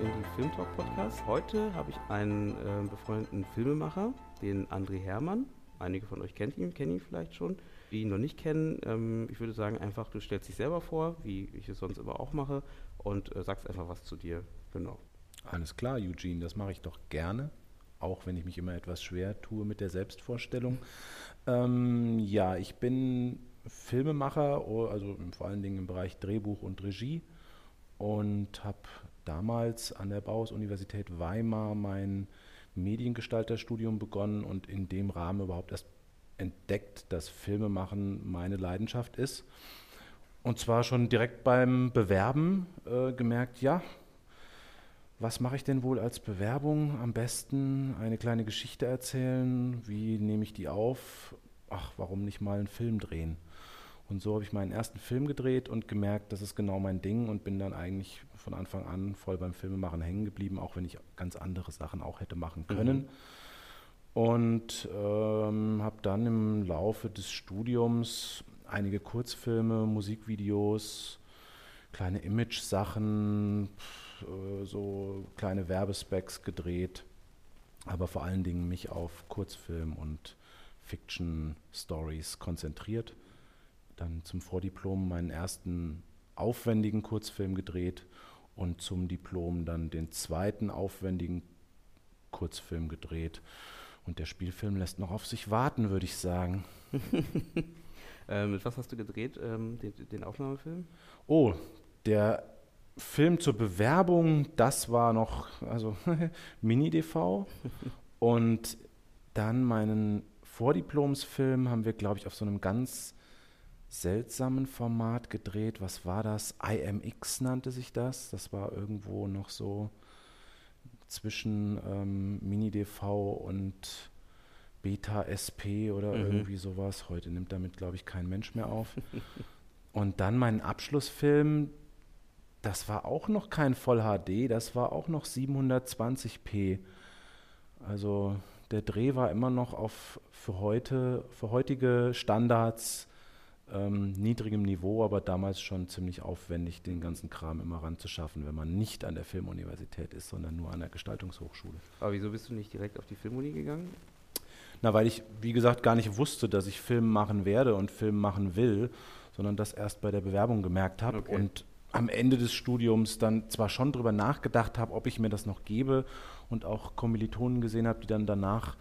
Eingeschaltet habt beim Indie Film Talk Podcast. Heute habe ich einen äh, befreundeten Filmemacher, den André Hermann. Einige von euch kennt ihn, kennen ihn vielleicht schon. Die ihn noch nicht kennen, ähm, ich würde sagen einfach, du stellst dich selber vor, wie ich es sonst immer auch mache, und äh, sagst einfach was zu dir. Genau. Alles klar, Eugene, das mache ich doch gerne, auch wenn ich mich immer etwas schwer tue mit der Selbstvorstellung. Ähm, ja, ich bin Filmemacher, also vor allen Dingen im Bereich Drehbuch und Regie und habe damals an der Bauhaus-Universität Weimar mein Mediengestalterstudium begonnen und in dem Rahmen überhaupt erst entdeckt, dass Filmemachen meine Leidenschaft ist. Und zwar schon direkt beim Bewerben äh, gemerkt, ja, was mache ich denn wohl als Bewerbung? Am besten eine kleine Geschichte erzählen. Wie nehme ich die auf? Ach, warum nicht mal einen Film drehen? Und so habe ich meinen ersten Film gedreht und gemerkt, das ist genau mein Ding und bin dann eigentlich von Anfang an voll beim Filmemachen hängen geblieben, auch wenn ich ganz andere Sachen auch hätte machen können. Mhm. Und ähm, habe dann im Laufe des Studiums einige Kurzfilme, Musikvideos, kleine Image-Sachen, äh, so kleine Werbespecs gedreht, aber vor allen Dingen mich auf Kurzfilm und Fiction-Stories konzentriert dann zum Vordiplom meinen ersten aufwendigen Kurzfilm gedreht und zum Diplom dann den zweiten aufwendigen Kurzfilm gedreht. Und der Spielfilm lässt noch auf sich warten, würde ich sagen. äh, mit was hast du gedreht, ähm, den, den, Aufnahmefilm? Oh, der Film zur Bewerbung, das war noch, also Mini-DV. Und dann meinen Vordiplomsfilm haben wir, glaube ich, auf so einem ganz seltsamen Format gedreht. Was war das? IMX nannte sich das. Das war irgendwo noch so zwischen ähm, Mini-DV und Beta SP oder mhm. irgendwie sowas. Heute nimmt damit, glaube ich, kein Mensch mehr auf. und dann mein Abschlussfilm, das war auch noch kein Voll HD, das war auch noch 720p. Also der Dreh war immer noch auf für heute, für heutige Standards ähm, niedrigem Niveau, aber damals schon ziemlich aufwendig, den ganzen Kram immer ranzuschaffen, wenn man nicht an der Filmuniversität ist, sondern nur an der Gestaltungshochschule. Aber wieso bist du nicht direkt auf die Filmuni gegangen? Na, weil ich, wie gesagt, gar nicht wusste, dass ich Film machen werde und Film machen will, sondern das erst bei der Bewerbung gemerkt habe okay. und am Ende des Studiums dann zwar schon darüber nachgedacht habe, ob ich mir das noch gebe und auch Kommilitonen gesehen habe, die dann danach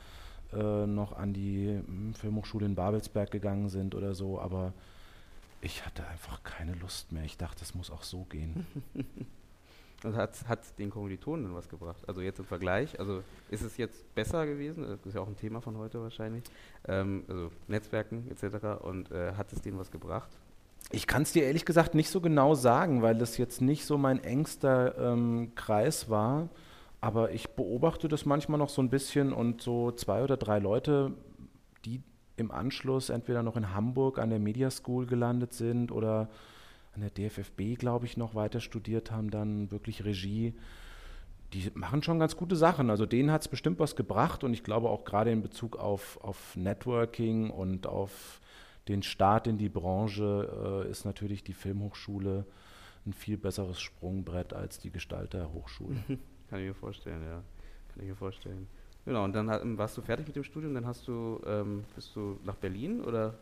äh, noch an die hm, Filmhochschule in Babelsberg gegangen sind oder so, aber ich hatte einfach keine Lust mehr. Ich dachte, es muss auch so gehen. Also hat hat den Kommilitonen denn was gebracht? Also jetzt im Vergleich, also ist es jetzt besser gewesen? Das ist ja auch ein Thema von heute wahrscheinlich. Ähm, also Netzwerken etc. Und äh, hat es denen was gebracht? Ich kann es dir ehrlich gesagt nicht so genau sagen, weil das jetzt nicht so mein engster ähm, Kreis war. Aber ich beobachte das manchmal noch so ein bisschen und so zwei oder drei Leute, die im Anschluss entweder noch in Hamburg an der Media School gelandet sind oder an der DFFB, glaube ich, noch weiter studiert haben, dann wirklich Regie. Die machen schon ganz gute Sachen. Also denen hat es bestimmt was gebracht und ich glaube auch gerade in Bezug auf, auf Networking und auf den Start in die Branche äh, ist natürlich die Filmhochschule ein viel besseres Sprungbrett als die Gestalterhochschule. Kann ich mir vorstellen, ja. Kann ich mir vorstellen. Genau, und dann warst du fertig mit dem Studium, dann hast du, ähm, bist du nach Berlin oder?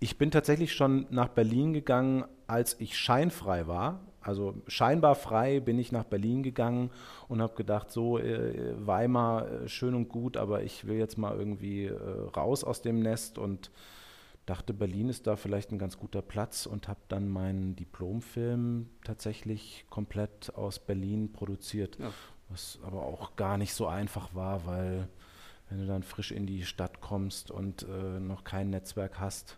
Ich bin tatsächlich schon nach Berlin gegangen, als ich scheinfrei war. Also scheinbar frei bin ich nach Berlin gegangen und habe gedacht, so äh, Weimar, äh, schön und gut, aber ich will jetzt mal irgendwie äh, raus aus dem Nest und dachte, Berlin ist da vielleicht ein ganz guter Platz und habe dann meinen Diplomfilm tatsächlich komplett aus Berlin produziert. Ja. Was aber auch gar nicht so einfach war, weil wenn du dann frisch in die Stadt kommst und äh, noch kein Netzwerk hast,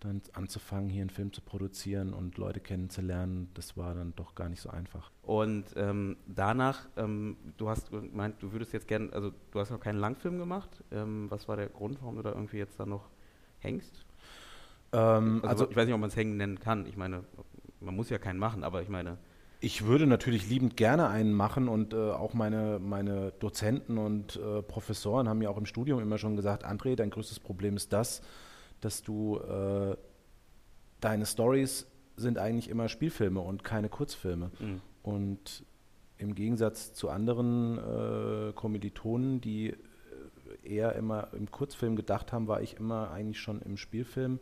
dann anzufangen, hier einen Film zu produzieren und Leute kennenzulernen, das war dann doch gar nicht so einfach. Und ähm, danach, ähm, du hast gemeint, du würdest jetzt gerne, also du hast noch keinen Langfilm gemacht. Ähm, was war der Grund, warum du da irgendwie jetzt da noch hängst? Ähm, Also, also ich weiß nicht, ob man es hängen nennen kann. Ich meine, man muss ja keinen machen, aber ich meine, Ich würde natürlich liebend gerne einen machen und äh, auch meine, meine Dozenten und äh, Professoren haben mir auch im Studium immer schon gesagt, André, dein größtes Problem ist das, dass du äh, deine Stories sind eigentlich immer Spielfilme und keine Kurzfilme. mh, Und im Gegensatz zu anderen äh, Kommilitonen, die äh, eher immer im Kurzfilm gedacht haben, war ich immer eigentlich schon im Spielfilm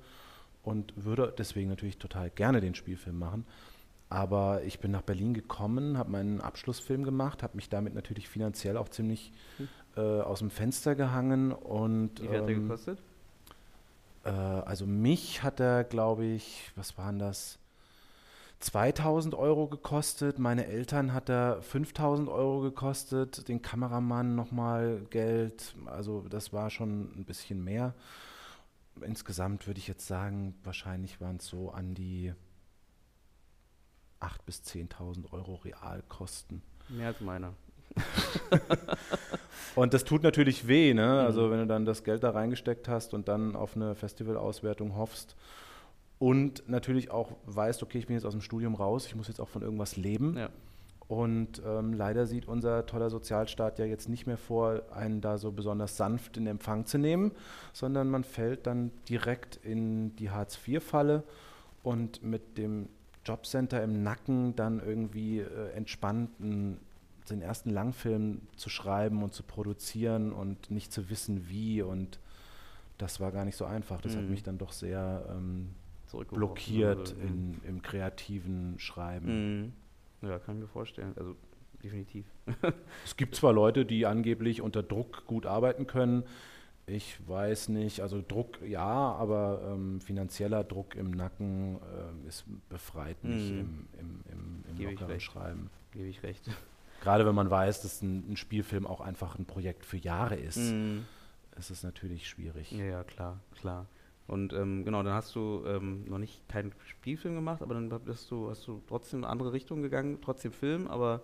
und würde deswegen natürlich total gerne den Spielfilm machen. Aber ich bin nach Berlin gekommen, habe meinen Abschlussfilm gemacht, habe mich damit natürlich finanziell auch ziemlich äh, aus dem Fenster gehangen und wie viel hat der ähm, gekostet? äh, also mich hat er, glaube ich, was waren das? 2000 Euro gekostet, meine Eltern hat er 5000 Euro gekostet, den Kameramann nochmal Geld, also das war schon ein bisschen mehr. Insgesamt würde ich jetzt sagen, wahrscheinlich waren es so an die 8.000 bis 10.000 Euro Realkosten. Mehr als meiner. Und das tut natürlich weh, ne? Mhm. Also wenn du dann das Geld da reingesteckt hast und dann auf eine Festivalauswertung hoffst und natürlich auch weißt, okay, ich bin jetzt aus dem Studium raus, ich muss jetzt auch von irgendwas leben. Ja. Und ähm, leider sieht unser toller Sozialstaat ja jetzt nicht mehr vor, einen da so besonders sanft in Empfang zu nehmen, sondern man fällt dann direkt in die Hartz-IV-Falle und mit dem Jobcenter im Nacken dann irgendwie äh, entspannt einen, den ersten Langfilm zu schreiben und zu produzieren und nicht zu wissen, wie. Und das war gar nicht so einfach. Das hat Mhm. mich dann doch sehr ähm, blockiert so. in, im kreativen Schreiben. Mhm. Ja, kann ich mir vorstellen. Also definitiv. Es gibt zwar Leute, die angeblich unter Druck gut arbeiten können. Ich weiß nicht, also Druck ja, aber ähm, finanzieller Druck im Nacken ähm, ist befreit nicht Mhm. im, im, im, im lockeren. Schreiben. Gebe ich recht. Gerade wenn man weiß, dass ein, ein Spielfilm auch einfach ein Projekt für Jahre ist, Mhm. ist es natürlich schwierig. Ja, ja, klar, klar. Und ähm, genau, dann hast du ähm, noch nicht keinen Spielfilm gemacht, aber dann bist du, hast du trotzdem in eine andere Richtung gegangen, trotzdem Film, aber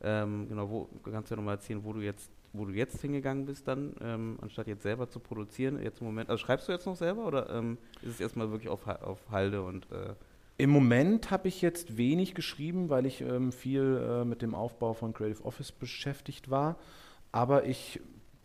ähm, genau, wo kannst du ja nochmal erzählen, wo du jetzt, wo du jetzt hingegangen bist dann, ähm, anstatt jetzt selber zu produzieren, jetzt im Moment, also schreibst du jetzt noch selber oder ähm, ist es erstmal wirklich auf, auf Halde und äh, Im Moment habe ich jetzt wenig geschrieben, weil ich ähm, viel äh, mit dem Aufbau von Creative Office beschäftigt war. Aber ich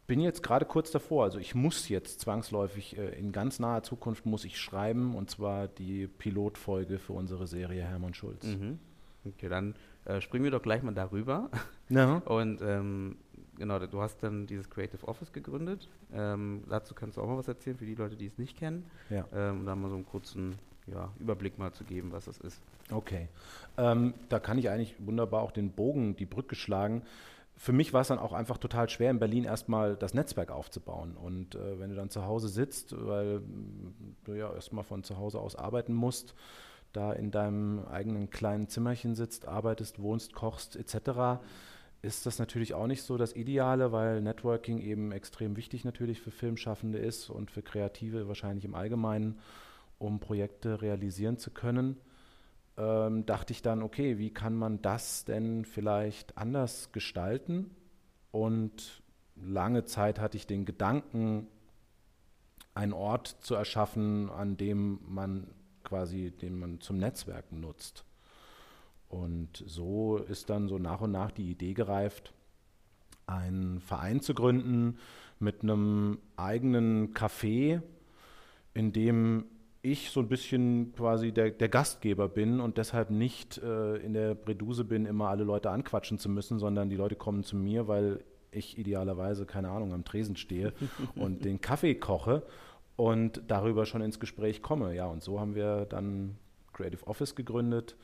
bin jetzt gerade kurz davor. Also ich muss jetzt zwangsläufig äh, in ganz naher Zukunft muss ich schreiben und zwar die Pilotfolge für unsere Serie Hermann Schulz. mhm. okay, dann äh, springen wir doch gleich mal darüber. Ja. Und ähm, genau, du hast dann dieses Creative Office gegründet. Ähm, dazu kannst du auch mal was erzählen für die Leute, die es nicht kennen. Ja. Ähm, um da mal so einen kurzen ja, Überblick mal zu geben, was das ist. Okay. Ähm, da kann ich eigentlich wunderbar auch den Bogen, die Brücke schlagen. Für mich war es dann auch einfach total schwer, in Berlin erstmal das Netzwerk aufzubauen. Und äh, wenn du dann zu Hause sitzt, weil du ja erstmal von zu Hause aus arbeiten musst, da in deinem eigenen kleinen Zimmerchen sitzt, arbeitest, wohnst, kochst etc., ist das natürlich auch nicht so das Ideale, weil Networking eben extrem wichtig natürlich für Filmschaffende ist und für Kreative wahrscheinlich im Allgemeinen, um Projekte realisieren zu können ähm, dachte ich dann, okay, wie kann man das denn vielleicht anders gestalten? Und lange Zeit hatte ich den Gedanken, einen Ort zu erschaffen, an dem man quasi, den man zum Netzwerken nutzt. Und so ist dann so nach und nach die Idee gereift, einen Verein zu gründen mit einem eigenen Café, in dem ich so ein bisschen quasi der, der Gastgeber bin und deshalb nicht äh, in der Breduse bin, immer alle Leute anquatschen zu müssen, sondern die Leute kommen zu mir, weil ich idealerweise, keine Ahnung, am Tresen stehe und den Kaffee koche und darüber schon ins Gespräch komme. Ja, und so haben wir dann Creative Office gegründet.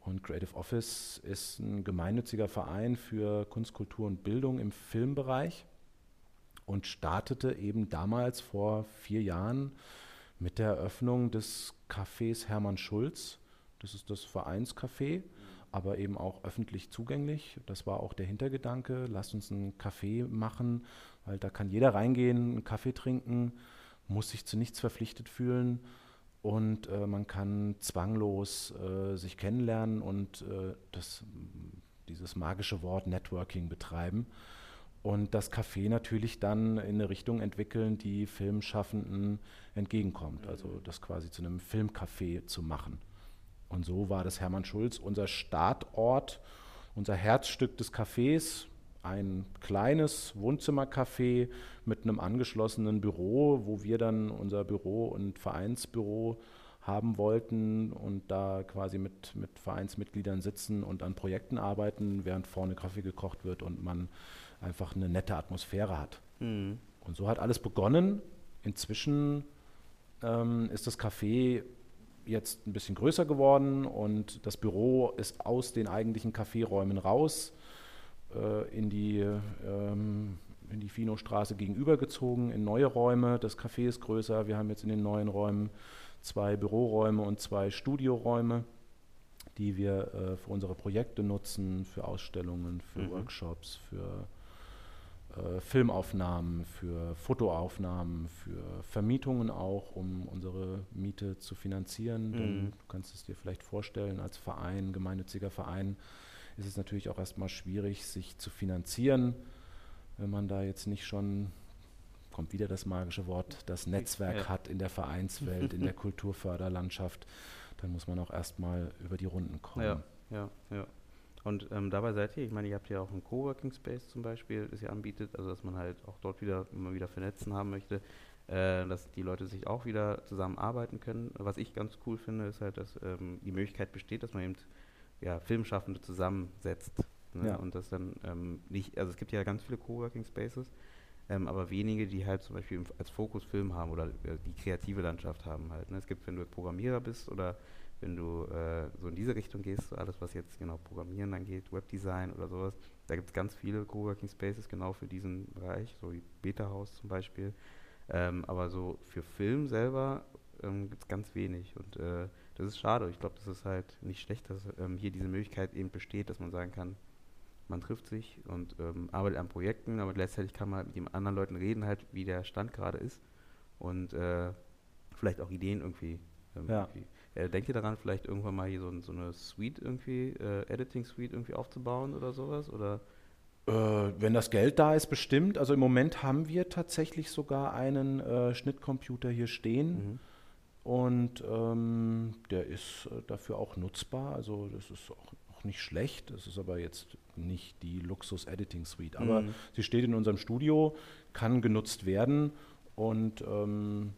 Und Creative Office ist ein gemeinnütziger Verein für Kunst, Kultur und Bildung im Filmbereich und startete eben damals vor vier Jahren mit der Eröffnung des Cafés Hermann Schulz. Das ist das Vereinscafé, aber eben auch öffentlich zugänglich. Das war auch der Hintergedanke. Lasst uns ein Café machen, weil da kann jeder reingehen, einen Kaffee trinken, muss sich zu nichts verpflichtet fühlen und äh, man kann zwanglos äh, sich kennenlernen und äh, das, dieses magische Wort Networking betreiben. Und das Café natürlich dann in eine Richtung entwickeln, die Filmschaffenden entgegenkommt. Also das quasi zu einem Filmcafé zu machen. Und so war das Hermann Schulz unser Startort, unser Herzstück des Cafés, ein kleines Wohnzimmercafé mit einem angeschlossenen Büro, wo wir dann unser Büro und Vereinsbüro haben wollten und da quasi mit, mit Vereinsmitgliedern sitzen und an Projekten arbeiten, während vorne Kaffee gekocht wird und man einfach eine nette Atmosphäre hat. Mhm. Und so hat alles begonnen. Inzwischen ähm, ist das Café jetzt ein bisschen größer geworden und das Büro ist aus den eigentlichen Kaffeeräumen raus äh, in die, ähm, in die Fino-Straße gegenübergezogen, in neue Räume. Das Café ist größer. Wir haben jetzt in den neuen Räumen zwei Büroräume und zwei Studioräume, die wir äh, für unsere Projekte nutzen, für Ausstellungen, für mhm. Workshops, für äh, Filmaufnahmen, für Fotoaufnahmen, für Vermietungen auch, um unsere Miete zu finanzieren. Mhm. Denn du kannst es dir vielleicht vorstellen, als Verein, gemeinnütziger Verein, ist es natürlich auch erstmal schwierig, sich zu finanzieren, wenn man da jetzt nicht schon, kommt wieder das magische Wort, das Netzwerk ja. hat in der Vereinswelt, in der Kulturförderlandschaft, dann muss man auch erstmal über die Runden kommen. Ja, ja, ja. Und ähm, dabei seid ihr, ich meine, ihr habt ja auch einen Coworking Space zum Beispiel, das ihr anbietet, also dass man halt auch dort wieder immer wieder vernetzen haben möchte, äh, dass die Leute sich auch wieder zusammenarbeiten können. Was ich ganz cool finde, ist halt, dass ähm, die Möglichkeit besteht, dass man eben ja, Filmschaffende zusammensetzt. Ne? Ja. Und das dann ähm, nicht, also es gibt ja ganz viele Coworking Spaces, ähm, aber wenige, die halt zum Beispiel als Fokus Film haben oder äh, die kreative Landschaft haben halt. Ne? Es gibt, wenn du Programmierer bist oder wenn du äh, so in diese Richtung gehst, so alles was jetzt genau Programmieren angeht, Webdesign oder sowas, da gibt es ganz viele Coworking Spaces genau für diesen Bereich, so wie Beta House zum Beispiel. Ähm, aber so für Film selber ähm, gibt es ganz wenig und äh, das ist schade. Ich glaube, das ist halt nicht schlecht, dass ähm, hier diese Möglichkeit eben besteht, dass man sagen kann, man trifft sich und ähm, arbeitet an Projekten, aber letztendlich kann man mit den anderen Leuten reden, halt, wie der Stand gerade ist und äh, vielleicht auch Ideen irgendwie. Ähm, ja. irgendwie. Äh, denkt ihr daran, vielleicht irgendwann mal hier so, so eine Suite irgendwie, äh, Editing-Suite irgendwie aufzubauen oder sowas? Oder? Äh, wenn das Geld da ist, bestimmt. Also im Moment haben wir tatsächlich sogar einen äh, Schnittcomputer hier stehen. Mhm und ähm, der ist äh, dafür auch nutzbar. Also das ist auch, auch nicht schlecht. Das ist aber jetzt nicht die Luxus-Editing-Suite. Aber mhm. sie steht in unserem Studio, kann genutzt werden und ähm,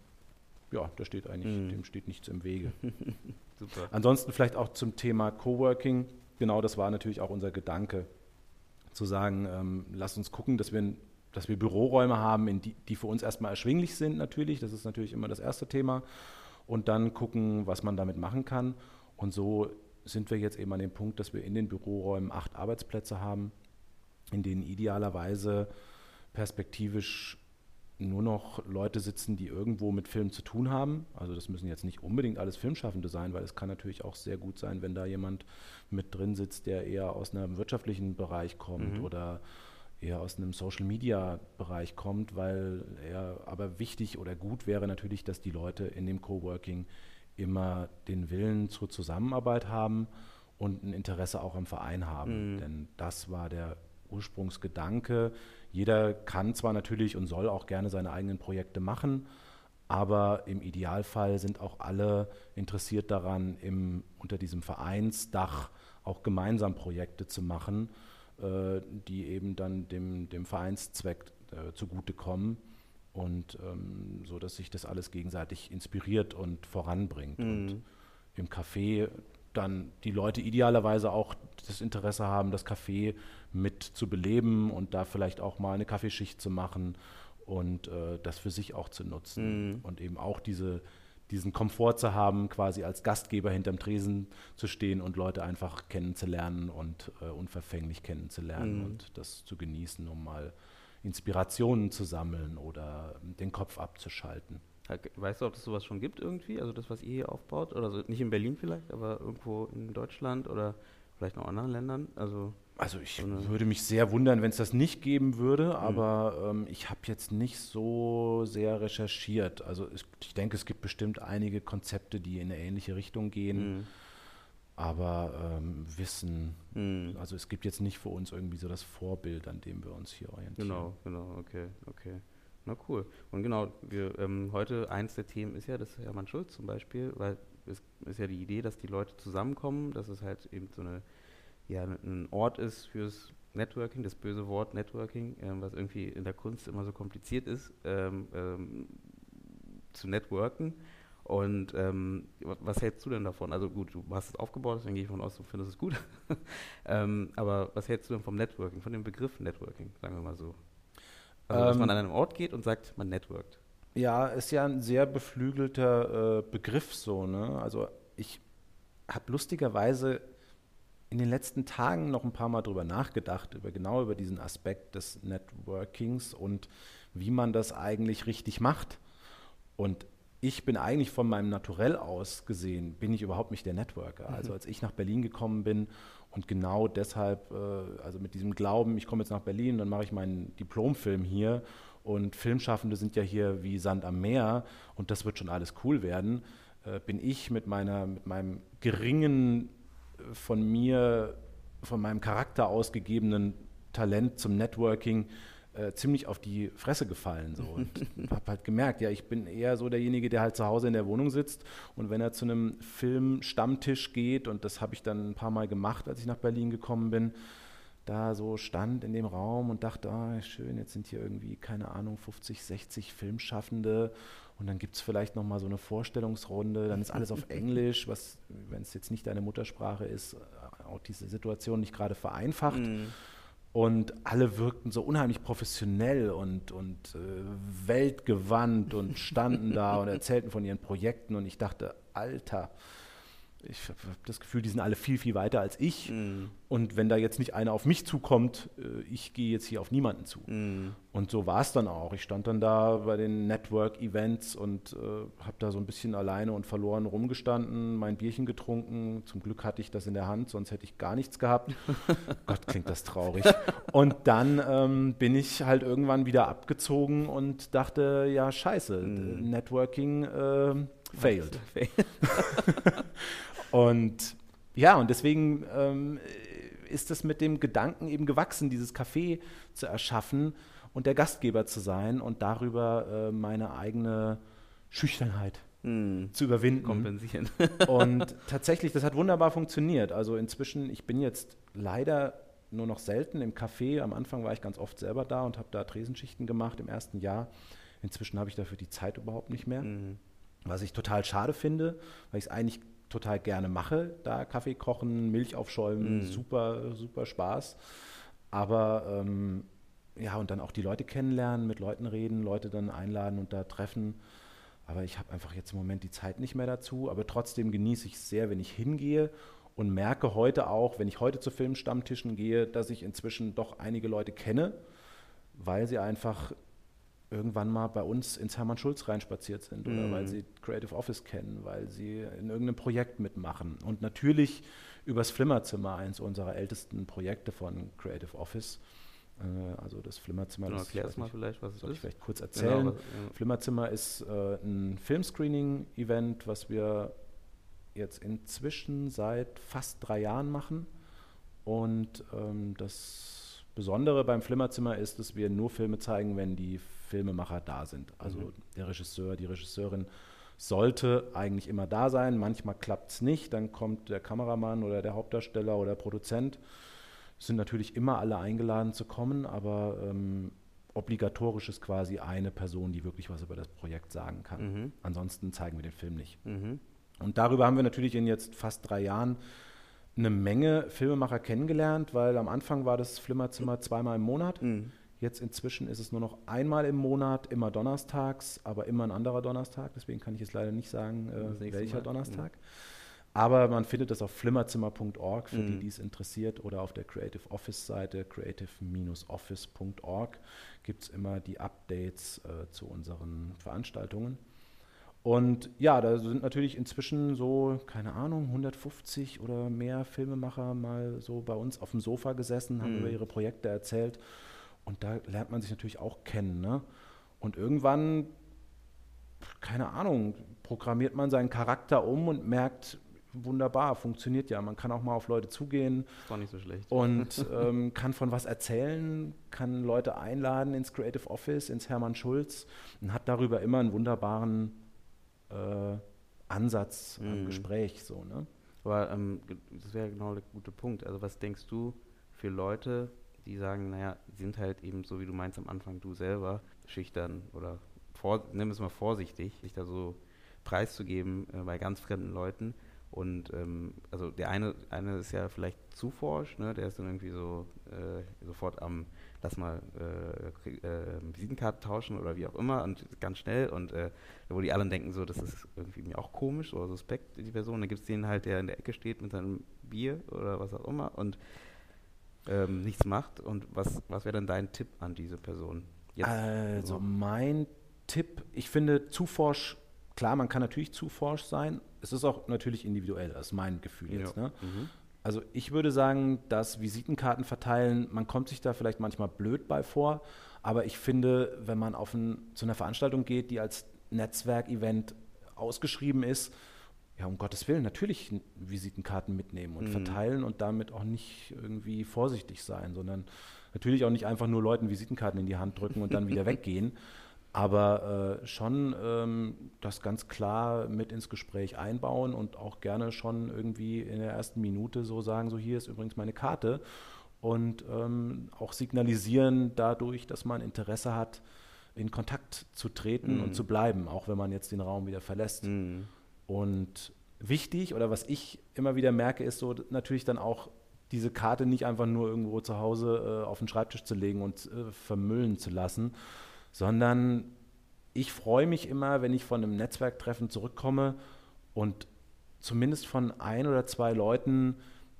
ja, da steht eigentlich, mhm. dem steht nichts im Wege. Super. Ansonsten vielleicht auch zum Thema Coworking. Genau, das war natürlich auch unser Gedanke, zu sagen, ähm, lass uns gucken, dass wir, dass wir Büroräume haben, die, die für uns erstmal erschwinglich sind natürlich. Das ist natürlich immer das erste Thema und dann gucken, was man damit machen kann. Und so sind wir jetzt eben an dem Punkt, dass wir in den Büroräumen acht Arbeitsplätze haben, in denen idealerweise perspektivisch nur noch Leute sitzen, die irgendwo mit Film zu tun haben. Also das müssen jetzt nicht unbedingt alles Filmschaffende sein, weil es kann natürlich auch sehr gut sein, wenn da jemand mit drin sitzt, der eher aus einem wirtschaftlichen Bereich kommt mhm. oder eher aus einem Social-Media-Bereich kommt, weil er aber wichtig oder gut wäre natürlich, dass die Leute in dem Coworking immer den Willen zur Zusammenarbeit haben und ein Interesse auch am Verein haben. Mhm. Denn das war der Ursprungsgedanke. Jeder kann zwar natürlich und soll auch gerne seine eigenen Projekte machen, aber im Idealfall sind auch alle interessiert daran, im, unter diesem Vereinsdach auch gemeinsam Projekte zu machen äh, die eben dann dem, dem Vereinszweck äh, zugutekommen und ähm, so, dass sich das alles gegenseitig inspiriert und voranbringt. Mhm. Und im Café dann die Leute idealerweise auch das Interesse haben, das Café mit zu beleben und da vielleicht auch mal eine Kaffeeschicht zu machen und äh, das für sich auch zu nutzen mhm. und eben auch diese diesen Komfort zu haben, quasi als Gastgeber hinterm Tresen zu stehen und Leute einfach kennenzulernen und äh, unverfänglich kennenzulernen mhm. und das zu genießen, um mal Inspirationen zu sammeln oder den Kopf abzuschalten. Weißt du, ob es sowas schon gibt irgendwie? Also das, was ihr hier aufbaut? Oder so, nicht in Berlin vielleicht, aber irgendwo in Deutschland oder vielleicht noch in anderen Ländern? Also Also ich würde mich sehr wundern, wenn es das nicht geben würde, aber ähm, ich habe jetzt nicht so sehr recherchiert. Also es, ich denke, es gibt bestimmt einige Konzepte, die in eine ähnliche Richtung gehen. Mhm. Aber ähm, Wissen, Mhm. also es gibt jetzt nicht für uns irgendwie so das Vorbild, an dem wir uns hier orientieren. Genau, genau, okay, okay. Na cool. Und genau, wir, ähm, heute eins der Themen ist ja das Hermann Schulz zum Beispiel, weil es ist ja die Idee, dass die Leute zusammenkommen, dass es halt eben so eine, ja, ein Ort ist fürs Networking, das böse Wort Networking, ähm, was irgendwie in der Kunst immer so kompliziert ist, ähm, ähm, zu networken. Und ähm, wa- was hältst du denn davon? Also gut, du hast es aufgebaut, deswegen gehe ich von aus, du findest es gut. ähm, aber was hältst du denn vom Networking, von dem Begriff Networking, sagen wir mal so? Also, dass Ähm, man an einen Ort geht und sagt, man networkt. Ja, ist ja ein sehr beflügelter äh, Begriff so. Ne? Also ich habe lustigerweise in den letzten Tagen noch ein paar Mal drüber nachgedacht, über genau über diesen Aspekt des Networkings und wie man das eigentlich richtig macht. Und ich bin eigentlich von meinem Naturell aus gesehen, bin ich überhaupt nicht der Networker. Also als ich nach Berlin gekommen bin und genau deshalb, äh, also mit diesem Glauben, ich komme jetzt nach Berlin, dann mache ich meinen Diplomfilm hier. Und Filmschaffende sind ja hier wie Sand am Meer. Und das wird schon alles cool werden, äh, bin ich mit meiner, mit meinem geringen, äh, von mir, von meinem Charakter ausgegebenen Talent zum Networking äh, ziemlich auf die Fresse gefallen so und habe halt gemerkt, ja, ich bin eher so derjenige, der halt zu Hause in der Wohnung sitzt und wenn er zu einem Filmstammtisch geht und das habe ich dann ein paar Mal gemacht, als ich nach Berlin gekommen bin, da so stand in dem Raum und dachte, ah, schön, jetzt sind hier irgendwie, keine Ahnung, 50, 60 Filmschaffende und dann gibt es vielleicht nochmal so eine Vorstellungsrunde, dann ist alles auf Englisch, was, wenn es jetzt nicht deine Muttersprache ist, auch diese Situation nicht gerade vereinfacht. Mhm. Und alle wirkten so unheimlich professionell und, und äh, weltgewandt und standen da und erzählten von ihren Projekten. Und ich dachte, Alter, ich habe das Gefühl, die sind alle viel, viel weiter als ich. Mhm. Und wenn da jetzt nicht einer auf mich zukommt, äh, ich gehe jetzt hier auf niemanden zu. Mhm. Und so war es dann auch. Ich stand dann da bei den Network-Events und äh, habe da so ein bisschen alleine und verloren rumgestanden, mein Bierchen getrunken. Zum Glück hatte ich das in der Hand, sonst hätte ich gar nichts gehabt. Gott, klingt das traurig. Und dann ähm, bin ich halt irgendwann wieder abgezogen und dachte, ja, scheiße, Mhm. Networking äh, failed. Und ja, und deswegen ähm, ist es mit dem Gedanken eben gewachsen, dieses Café zu erschaffen und der Gastgeber zu sein und darüber äh, meine eigene Schüchternheit Mhm. zu überwinden. Kompensieren. Und tatsächlich, das hat wunderbar funktioniert. Also inzwischen, ich bin jetzt leider nur noch selten im Café. Am Anfang war ich ganz oft selber da und habe da Tresenschichten gemacht im ersten Jahr. Inzwischen habe ich dafür die Zeit überhaupt nicht mehr. Mhm. Was ich total schade finde, weil ich es eigentlich total gerne mache, da Kaffee kochen, Milch aufschäumen, Mhm. super, super Spaß. Aber ähm, ja, und dann auch die Leute kennenlernen, mit Leuten reden, Leute dann einladen und da treffen. Aber ich habe einfach jetzt im Moment die Zeit nicht mehr dazu. Aber trotzdem genieße ich es sehr, wenn ich hingehe und merke heute auch, wenn ich heute zu Filmstammtischen gehe, dass ich inzwischen doch einige Leute kenne, weil sie einfach irgendwann mal bei uns ins Hermann Schulz reinspaziert sind oder Mhm. weil sie Creative Office kennen, weil sie in irgendeinem Projekt mitmachen. Und natürlich übers Flimmerzimmer, eins unserer ältesten Projekte von Creative Office. Äh, Also das Flimmerzimmer, Genau, das erklär ich mal nicht, vielleicht, was es soll ich ist. vielleicht kurz Genau, erzählen. was- ja. Flimmerzimmer ist äh, ein Filmscreening-Event, was wir jetzt inzwischen seit fast drei Jahren machen. Und ähm, das Besondere beim Flimmerzimmer ist, dass wir nur Filme zeigen, wenn die Filmemacher da sind. Also Mhm. der Regisseur, die Regisseurin sollte eigentlich immer da sein. Manchmal klappt es nicht, dann kommt der Kameramann oder der Hauptdarsteller oder Produzent. Es sind natürlich immer alle eingeladen zu kommen, aber ähm, obligatorisch ist quasi eine Person, die wirklich was über das Projekt sagen kann. Mhm. Ansonsten zeigen wir den Film nicht. Mhm. Und darüber haben wir natürlich in jetzt fast drei Jahren eine Menge Filmemacher kennengelernt, weil am Anfang war das Flimmerzimmer zweimal im Monat. Mhm. Jetzt inzwischen ist es nur noch einmal im Monat, immer donnerstags, aber immer ein anderer Donnerstag. Deswegen kann ich jetzt leider nicht sagen, Das äh, welcher Mal. Donnerstag. Aber man findet es auf flimmerzimmer.org, für die, Mhm. die es interessiert, oder auf der Creative Office Seite, creative-office.org, gibt es immer die Updates äh, zu unseren Veranstaltungen. Und ja, da sind natürlich inzwischen so, keine Ahnung, 150 oder mehr Filmemacher mal so bei uns auf dem Sofa gesessen, haben Mhm. über ihre Projekte erzählt. Und da lernt man sich natürlich auch kennen. Ne? Und irgendwann, keine Ahnung, programmiert man seinen Charakter um und merkt, wunderbar, funktioniert ja. Man kann auch mal auf Leute zugehen Ist doch nicht so schlecht. und ähm, kann von was erzählen, kann Leute einladen ins Creative Office, ins Hermann Schulz und hat darüber immer einen wunderbaren äh, Ansatz am Mhm. Gespräch. So, ne? Aber ähm, das wäre genau der gute Punkt. Also was denkst du für Leute, die sagen, naja, sind halt eben so, wie du meinst am Anfang, du selber, schüchtern oder vor, nimm es mal vorsichtig, sich da so preiszugeben äh, bei ganz fremden Leuten. Und ähm, also der eine, eine ist ja vielleicht zu forsch, ne? der ist dann irgendwie so äh, sofort am, lass mal äh, äh, Visitenkarte tauschen oder wie auch immer und ganz schnell und äh, wo die anderen denken so, das ist irgendwie mir auch komisch oder suspekt, die Person. Dann gibt es den halt, der in der Ecke steht mit seinem Bier oder was auch immer und ähm, nichts macht. Und was, was wäre dann dein Tipp an diese Person? Jetzt, Also so. mein Tipp, ich finde zu forsch, klar, man kann natürlich zu forsch sein. Es ist auch natürlich individuell, das ist mein Gefühl jetzt. Ja. Ne? Mhm. Also ich würde sagen, dass Visitenkarten verteilen, man kommt sich da vielleicht manchmal blöd bei vor, aber ich finde, wenn man auf ein, zu einer Veranstaltung geht, die als Netzwerkevent ausgeschrieben ist, ja, um Gottes Willen, natürlich Visitenkarten mitnehmen und Mhm. verteilen und damit auch nicht irgendwie vorsichtig sein, sondern natürlich auch nicht einfach nur Leuten Visitenkarten in die Hand drücken und dann wieder weggehen, aber äh, schon ähm, das ganz klar mit ins Gespräch einbauen und auch gerne schon irgendwie in der ersten Minute so sagen, so hier ist übrigens meine Karte und ähm, auch signalisieren dadurch, dass man Interesse hat, in Kontakt zu treten Mhm. und zu bleiben, auch wenn man jetzt den Raum wieder verlässt. Mhm. Und wichtig oder was ich immer wieder merke, ist so natürlich dann auch diese Karte nicht einfach nur irgendwo zu Hause äh, auf den Schreibtisch zu legen und äh, vermüllen zu lassen, sondern ich freue mich immer, wenn ich von einem Netzwerktreffen zurückkomme und zumindest von ein oder zwei Leuten,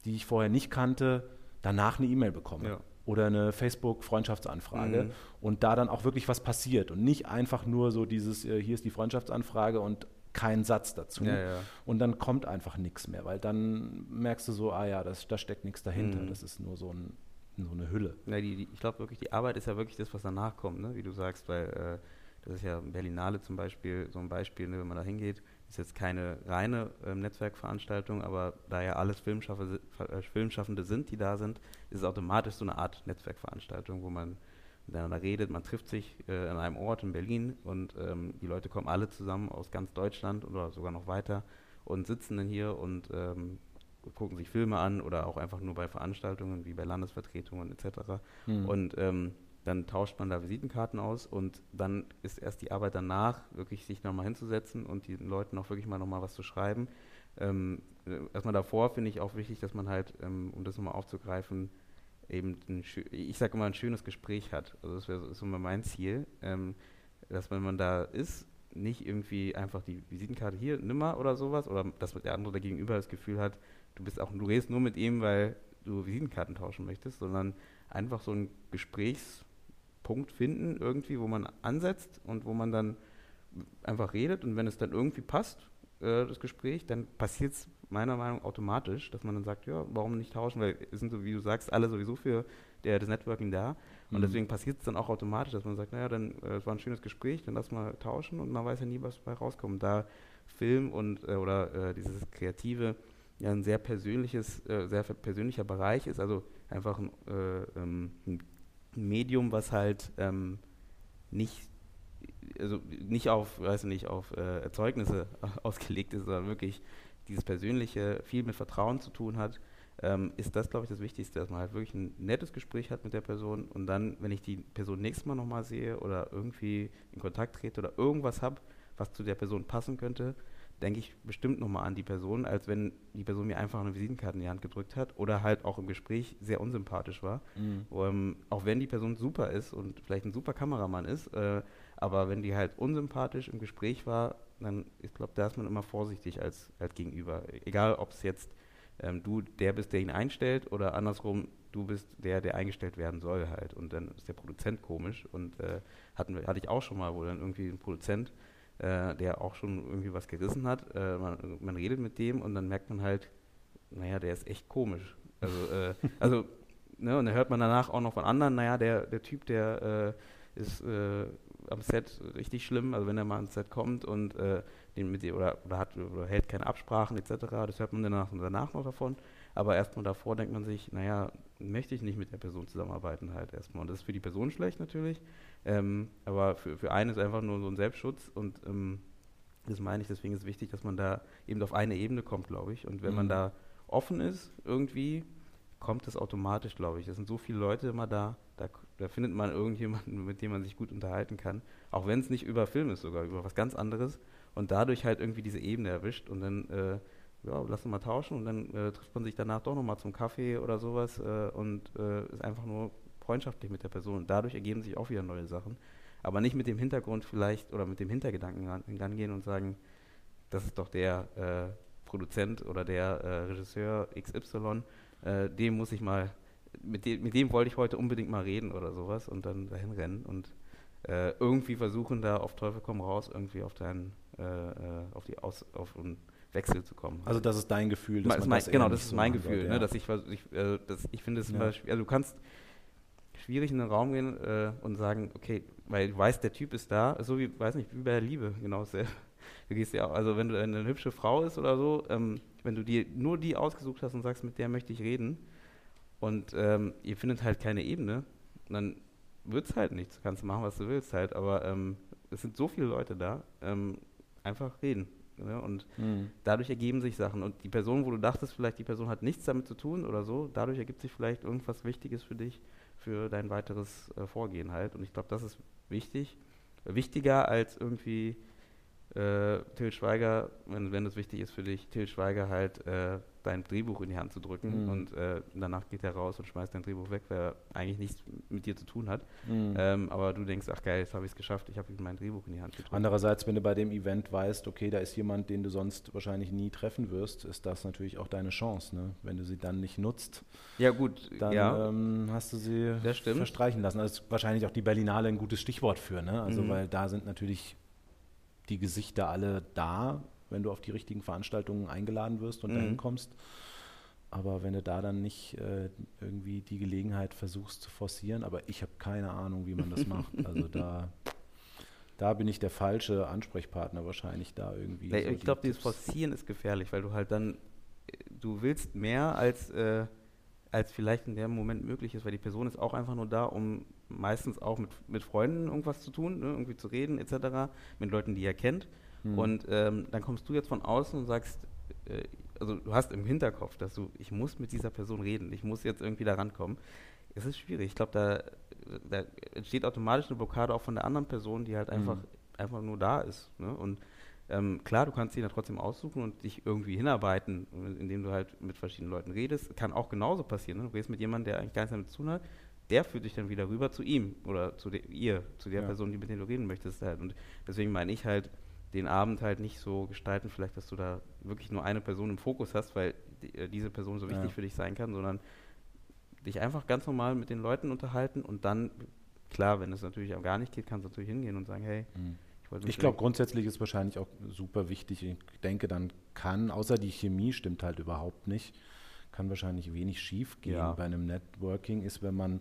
die ich vorher nicht kannte, danach eine E-Mail bekomme. Ja. Oder eine Facebook-Freundschaftsanfrage Mhm. und da dann auch wirklich was passiert und nicht einfach nur so dieses, äh, hier ist die Freundschaftsanfrage und kein Satz dazu. Ja, ja. Und dann kommt einfach nichts mehr, weil dann merkst du so, ah ja, das, da steckt nichts dahinter. Mhm. Das ist nur so, ein, so eine Hülle. Ja, die, die, ich glaube wirklich, die Arbeit ist ja wirklich das, was danach kommt, ne? wie du sagst, weil äh, das ist ja Berlinale zum Beispiel so ein Beispiel, ne, wenn man da hingeht, ist jetzt keine reine ähm, Netzwerkveranstaltung, aber da ja alles Filmschaffe, äh, Filmschaffende sind, die da sind, ist es automatisch so eine Art Netzwerkveranstaltung, wo man miteinander redet, man trifft sich äh, an einem Ort in Berlin und ähm, die Leute kommen alle zusammen aus ganz Deutschland oder sogar noch weiter und sitzen dann hier und ähm, gucken sich Filme an oder auch einfach nur bei Veranstaltungen wie bei Landesvertretungen etc. Mhm. Und ähm, dann tauscht man da Visitenkarten aus und dann ist erst die Arbeit danach, wirklich sich nochmal hinzusetzen und den Leuten auch wirklich mal nochmal was zu schreiben. Ähm, äh, erstmal davor finde ich auch wichtig, dass man halt, ähm, um das nochmal aufzugreifen, eben, ein, ich sage immer, ein schönes Gespräch hat. Also das wäre so, mein Ziel, ähm, dass wenn man da ist, nicht irgendwie einfach die Visitenkarte hier, nimmer oder sowas, oder dass der andere da gegenüber das Gefühl hat, du bist auch, du redest nur mit ihm, weil du Visitenkarten tauschen möchtest, sondern einfach so ein Gesprächspunkt finden, irgendwie, wo man ansetzt und wo man dann einfach redet und wenn es dann irgendwie passt, äh, das Gespräch, dann passiert es meiner Meinung nach automatisch, dass man dann sagt, ja, warum nicht tauschen, weil es sind so, wie du sagst, alle sowieso für der, das Networking da und Mhm. deswegen passiert es dann auch automatisch, dass man sagt, naja, dann äh, es war ein schönes Gespräch, dann lass mal tauschen und man weiß ja nie, was dabei rauskommt. Da Film und äh, oder äh, dieses Kreative ja ein sehr persönliches, äh, sehr persönlicher Bereich ist, also einfach ein, äh, ähm, ein Medium, was halt ähm, nicht also nicht auf, weiß nicht, auf äh, Erzeugnisse ausgelegt ist, sondern wirklich dieses Persönliche viel mit Vertrauen zu tun hat, ähm, ist das, glaube ich, das Wichtigste, dass man halt wirklich ein nettes Gespräch hat mit der Person und dann, wenn ich die Person nächstes Mal nochmal sehe oder irgendwie in Kontakt trete oder irgendwas habe, was zu der Person passen könnte, denke ich bestimmt nochmal an die Person, als wenn die Person mir einfach eine Visitenkarte in die Hand gedrückt hat oder halt auch im Gespräch sehr unsympathisch war. Mhm. Ähm, auch wenn die Person super ist und vielleicht ein super Kameramann ist, äh, aber wenn die halt unsympathisch im Gespräch war, dann, ich glaube, da ist man immer vorsichtig als, als Gegenüber. Egal, ob es jetzt ähm, du der bist, der ihn einstellt oder andersrum, du bist der, der eingestellt werden soll halt. Und dann ist der Produzent komisch und äh, hatten wir, hatte ich auch schon mal, wo dann irgendwie ein Produzent äh, der auch schon irgendwie was gerissen hat. Äh, man, man, redet mit dem und dann merkt man halt, naja, der ist echt komisch. Also, äh, also ne, und dann hört man danach auch noch von anderen, naja, der, der Typ, der äh, ist äh, am Set richtig schlimm, also wenn er mal ans Set kommt und äh, den mit oder, oder hat oder hält keine Absprachen etc., das hört man danach, danach noch davon. Aber erstmal davor denkt man sich, naja, möchte ich nicht mit der Person zusammenarbeiten halt erstmal. Und das ist für die Person schlecht natürlich. Ähm, aber für, für einen ist einfach nur so ein Selbstschutz und ähm, das meine ich, deswegen ist es wichtig, dass man da eben auf eine Ebene kommt, glaube ich. Und wenn mhm. man da offen ist, irgendwie, kommt das automatisch, glaube ich. Es sind so viele Leute immer da, da, da findet man irgendjemanden, mit dem man sich gut unterhalten kann. Auch wenn es nicht über Film ist, sogar über was ganz anderes. Und dadurch halt irgendwie diese Ebene erwischt und dann äh, ja, lass uns mal tauschen und dann äh, trifft man sich danach doch nochmal zum Kaffee oder sowas äh, und äh, ist einfach nur freundschaftlich mit der Person. Und dadurch ergeben sich auch wieder neue Sachen. Aber nicht mit dem Hintergrund vielleicht oder mit dem Hintergedanken rangehen und sagen, das ist doch der äh, Produzent oder der äh, Regisseur XY, äh, dem muss ich mal, mit dem, mit dem wollte ich heute unbedingt mal reden oder sowas und dann dahin rennen und irgendwie versuchen, da auf Teufel komm raus, irgendwie auf deinen, auf die Aus, auf, um, Wechsel zu kommen. Also das ist dein Gefühl, dass man, man das Genau, das ist so mein Gefühl, wird, ne, dass ich, ich, äh, dass ich finde es ja. also du kannst schwierig in den Raum gehen äh, und sagen, okay, weil du weißt, der Typ ist da, so wie, weiß nicht, wie bei der Liebe, genau dasselbe. Du gehst ja, also wenn du eine hübsche Frau ist oder so, ähm, wenn du dir nur die ausgesucht hast und sagst, mit der möchte ich reden und ähm, ihr findet halt keine Ebene, dann wird es halt nichts. Du kannst machen, was du willst halt, aber ähm, es sind so viele Leute da, ähm, einfach reden. Ne? Und mhm. dadurch ergeben sich Sachen. Und die Person, wo du dachtest, vielleicht die Person hat nichts damit zu tun oder so, dadurch ergibt sich vielleicht irgendwas Wichtiges für dich, für dein weiteres äh, Vorgehen halt. Und ich glaube, das ist wichtig. Wichtiger als irgendwie äh, Till Schweiger, wenn, wenn es wichtig ist für dich, Till Schweiger halt äh, dein Drehbuch in die Hand zu drücken mhm. und äh, danach geht er raus und schmeißt dein Drehbuch weg, weil er eigentlich nichts mit dir zu tun hat. Mhm. Ähm, aber du denkst, ach geil, jetzt habe ich es geschafft, ich habe mein Drehbuch in die Hand gedrückt. Andererseits, wenn du bei dem Event weißt, okay, da ist jemand, den du sonst wahrscheinlich nie treffen wirst, ist das natürlich auch deine Chance. Ne? Wenn du sie dann nicht nutzt, ja, gut, dann ja. ähm, hast du sie verstreichen lassen. Das ist wahrscheinlich auch die Berlinale ein gutes Stichwort für, ne? Also mhm. weil da sind natürlich die Gesichter alle da, wenn du auf die richtigen Veranstaltungen eingeladen wirst und mhm. dahin kommst. Aber wenn du da dann nicht äh, irgendwie die Gelegenheit versuchst zu forcieren, aber ich habe keine Ahnung, wie man das macht. Also da, da bin ich der falsche Ansprechpartner wahrscheinlich da irgendwie. Ja, so ich glaube, dieses Forcieren ist gefährlich, weil du halt dann, du willst mehr als, äh, als vielleicht in dem Moment möglich ist, weil die Person ist auch einfach nur da, um meistens auch mit, mit Freunden irgendwas zu tun, ne, irgendwie zu reden etc., mit Leuten, die er kennt. Mhm. Und ähm, dann kommst du jetzt von außen und sagst, äh, also du hast im Hinterkopf, dass du, ich muss mit dieser Person reden, ich muss jetzt irgendwie da rankommen. Es ist schwierig. Ich glaube, da, da, entsteht automatisch eine Blockade auch von der anderen Person, die halt einfach, mhm. einfach nur da ist. Ne? Und ähm, klar, du kannst sie dann trotzdem aussuchen und dich irgendwie hinarbeiten, indem du halt mit verschiedenen Leuten redest. Kann auch genauso passieren. Ne? Du redest mit jemandem, der eigentlich gar nichts damit zu tun hat, der führt dich dann wieder rüber zu ihm oder zu ihr, zu der ja. Person, die mit der du reden möchtest. Halt. Und deswegen meine ich halt, den Abend halt nicht so gestalten, vielleicht, dass du da wirklich nur eine Person im Fokus hast, weil die, äh, diese Person so wichtig ja. für dich sein kann, sondern dich einfach ganz normal mit den Leuten unterhalten und dann, klar, wenn es natürlich auch gar nicht geht, kannst du natürlich hingehen und sagen, hey, mhm. Ich Ich glaube, grundsätzlich ist wahrscheinlich auch super wichtig. Ich denke, dann kann, außer die Chemie stimmt halt überhaupt nicht, kann wahrscheinlich wenig schief gehen ja. bei einem Networking, ist, wenn man,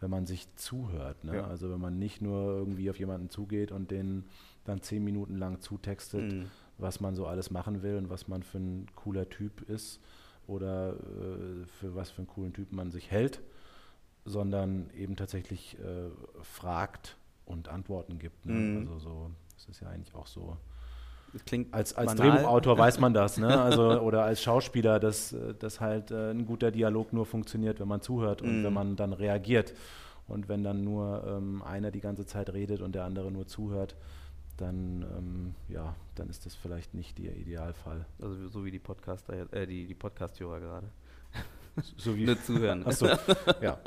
wenn man sich zuhört. Ne? Ja. Also wenn man nicht nur irgendwie auf jemanden zugeht und den dann zehn Minuten lang zutextet, mhm. was man so alles machen will und was man für ein cooler Typ ist oder äh, für was für einen coolen Typ man sich hält, sondern eben tatsächlich äh, fragt und Antworten gibt. Ne? Mhm. Also so, das ist ja eigentlich auch so. als, als Drehbuchautor weiß man das, ne? Also, oder als Schauspieler, dass, dass halt äh, ein guter Dialog nur funktioniert, wenn man zuhört und mhm. wenn man dann reagiert. Und wenn dann nur ähm, einer die ganze Zeit redet und der andere nur zuhört, dann, ähm, ja, dann ist das vielleicht nicht der Idealfall. Also so wie die Podcaster, äh, die, die Podcast-Hörer gerade. So wie Nur zuhören. Achso, ja.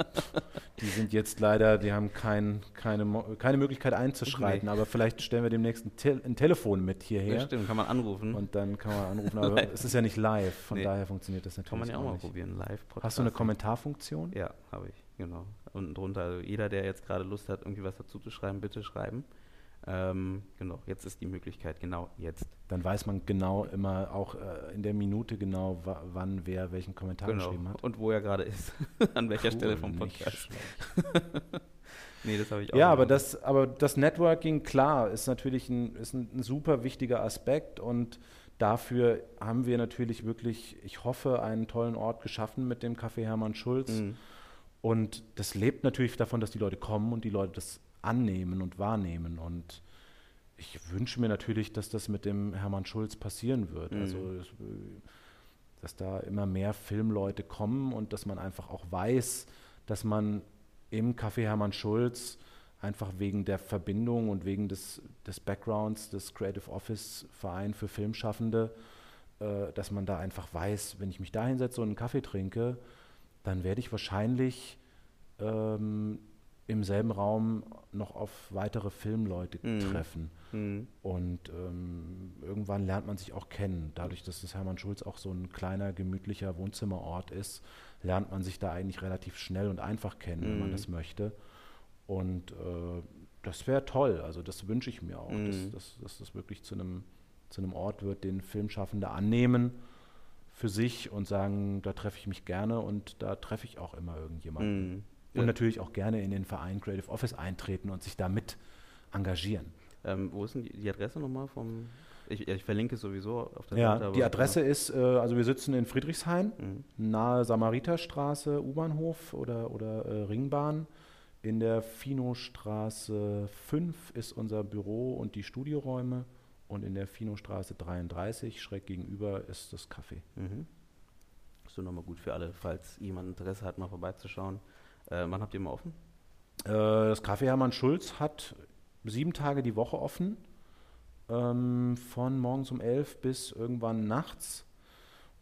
Die sind jetzt leider, die haben kein, keine, keine Möglichkeit einzuschreiten, okay. aber vielleicht stellen wir demnächst ein, Te ein Telefon mit hierher. Ja, stimmt, kann man anrufen. Und dann kann man anrufen, aber es ist ja nicht live, von nee. daher funktioniert das natürlich. Kann man ja auch, mal probieren, live Podcast. Hast du eine Kommentarfunktion? Ja, habe ich, genau. Unten drunter, also jeder, der jetzt gerade Lust hat, irgendwie was dazu zu schreiben, bitte schreiben. Ähm, genau, jetzt ist die Möglichkeit, genau jetzt. Dann weiß man genau immer auch äh, in der Minute genau, wann wer welchen Kommentar genau. geschrieben hat. Und wo er gerade ist. An welcher cool, Stelle vom Podcast. nee, das habe ich auch. Ja, aber das, aber das Networking, klar, ist natürlich ein, ist ein, ein super wichtiger Aspekt und dafür haben wir natürlich wirklich, ich hoffe, einen tollen Ort geschaffen mit dem Café Hermann Schulz. Mhm. Und das lebt natürlich davon, dass die Leute kommen und die Leute das annehmen und wahrnehmen. Und ich wünsche mir natürlich, dass das mit dem Hermann Schulz passieren wird. Mhm. Also, dass da immer mehr Filmleute kommen und dass man einfach auch weiß, dass man im Café Hermann Schulz einfach wegen der Verbindung und wegen des, des Backgrounds des Creative Office Verein für Filmschaffende, äh, dass man da einfach weiß, wenn ich mich da hinsetze und einen Kaffee trinke, dann werde ich wahrscheinlich ähm, im selben Raum noch auf weitere Filmleute mhm. treffen. Mhm. Und ähm, irgendwann lernt man sich auch kennen. Dadurch, dass das Hermann Schulz auch so ein kleiner, gemütlicher Wohnzimmerort ist, lernt man sich da eigentlich relativ schnell und einfach kennen, mhm. wenn man mhm. das möchte. Und äh, das wäre toll. Also das wünsche ich mir auch, dass, mhm. dass, dass, das wirklich zu einem, zu einem Ort wird, den Filmschaffende annehmen für sich und sagen, da treffe ich mich gerne und da treffe ich auch immer irgendjemanden. Mhm. Und ja. natürlich auch gerne in den Verein Creative Office eintreten und sich damit engagieren. Ähm, wo ist denn die Adresse nochmal vom? Ich, ich, verlinke es sowieso auf der ja, Seite. Die Adresse genau. ist, äh, also wir sitzen in Friedrichshain, mhm. nahe Samariterstraße, U-Bahnhof oder, oder äh, Ringbahn. In der Finostraße 5 ist unser Büro und die Studioräume und in der Finostraße 33 schräg gegenüber ist das Café. Mhm. Das ist nochmal gut für alle, falls jemand Interesse hat, mal vorbeizuschauen. Äh, wann habt ihr mal offen? Äh, das Café Hermann Schulz hat sieben Tage die Woche offen, ähm, von morgens um elf bis irgendwann nachts.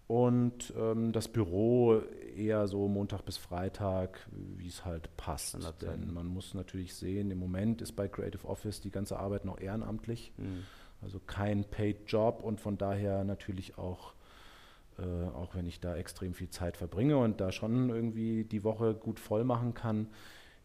Und ähm, das Büro eher so Montag bis Freitag, wie es halt passt. Denn man muss natürlich sehen, im Moment ist bei Creative Office die ganze Arbeit noch ehrenamtlich. Mhm. Also kein Paid Job und von daher natürlich auch, äh, auch wenn ich da extrem viel Zeit verbringe und da schon irgendwie die Woche gut voll machen kann,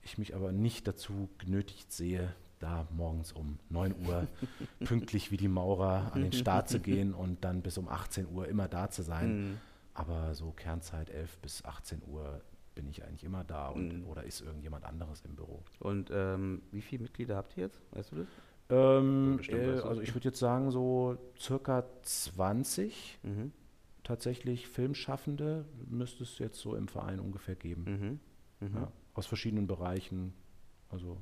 ich mich aber nicht dazu genötigt sehe, da morgens um 9 Uhr pünktlich wie die Maurer an den Start zu gehen und dann bis um 18 Uhr immer da zu sein. Mhm. Aber so Kernzeit 11 bis 18 Uhr bin ich eigentlich immer da und, mhm. oder ist irgendjemand anderes im Büro. Und ähm, wie viele Mitglieder habt ihr jetzt? Weißt du das? Ähm, äh, also ich würde jetzt sagen so circa 20 mhm. Tatsächlich Filmschaffende müsste es jetzt so im Verein ungefähr geben. Mhm. Mhm. Ja, aus verschiedenen Bereichen. Also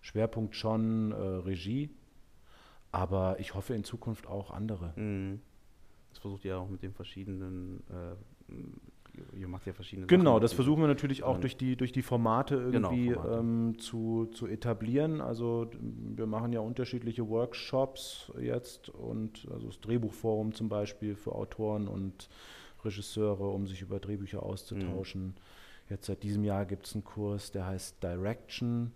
Schwerpunkt schon äh, Regie, aber ich hoffe in Zukunft auch andere. Mhm. Das versucht ihr auch mit den verschiedenen, äh, ihr macht ja verschiedene Genau, Sachen das versuchen wir natürlich auch durch die, durch die Formate genau, irgendwie genau, Formate. Ähm, zu, zu etablieren. Also wir machen ja unterschiedliche Workshops jetzt und also das Drehbuchforum zum Beispiel für Autoren und Regisseure, um sich über Drehbücher auszutauschen. Mhm. Jetzt seit diesem Jahr gibt es einen Kurs, der heißt Direction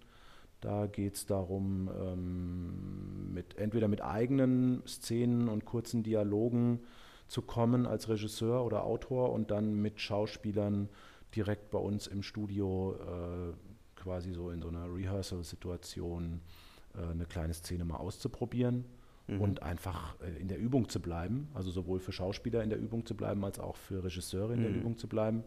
da geht es darum, ähm, mit, entweder mit eigenen Szenen und kurzen Dialogen zu kommen als Regisseur oder Autor und dann mit Schauspielern direkt bei uns im Studio äh, quasi so in so einer Rehearsal-Situation äh, eine kleine Szene mal auszuprobieren mhm. und einfach äh, in der Übung zu bleiben. Also sowohl für Schauspieler in der Übung zu bleiben, als auch für Regisseure in mhm. der Übung zu bleiben.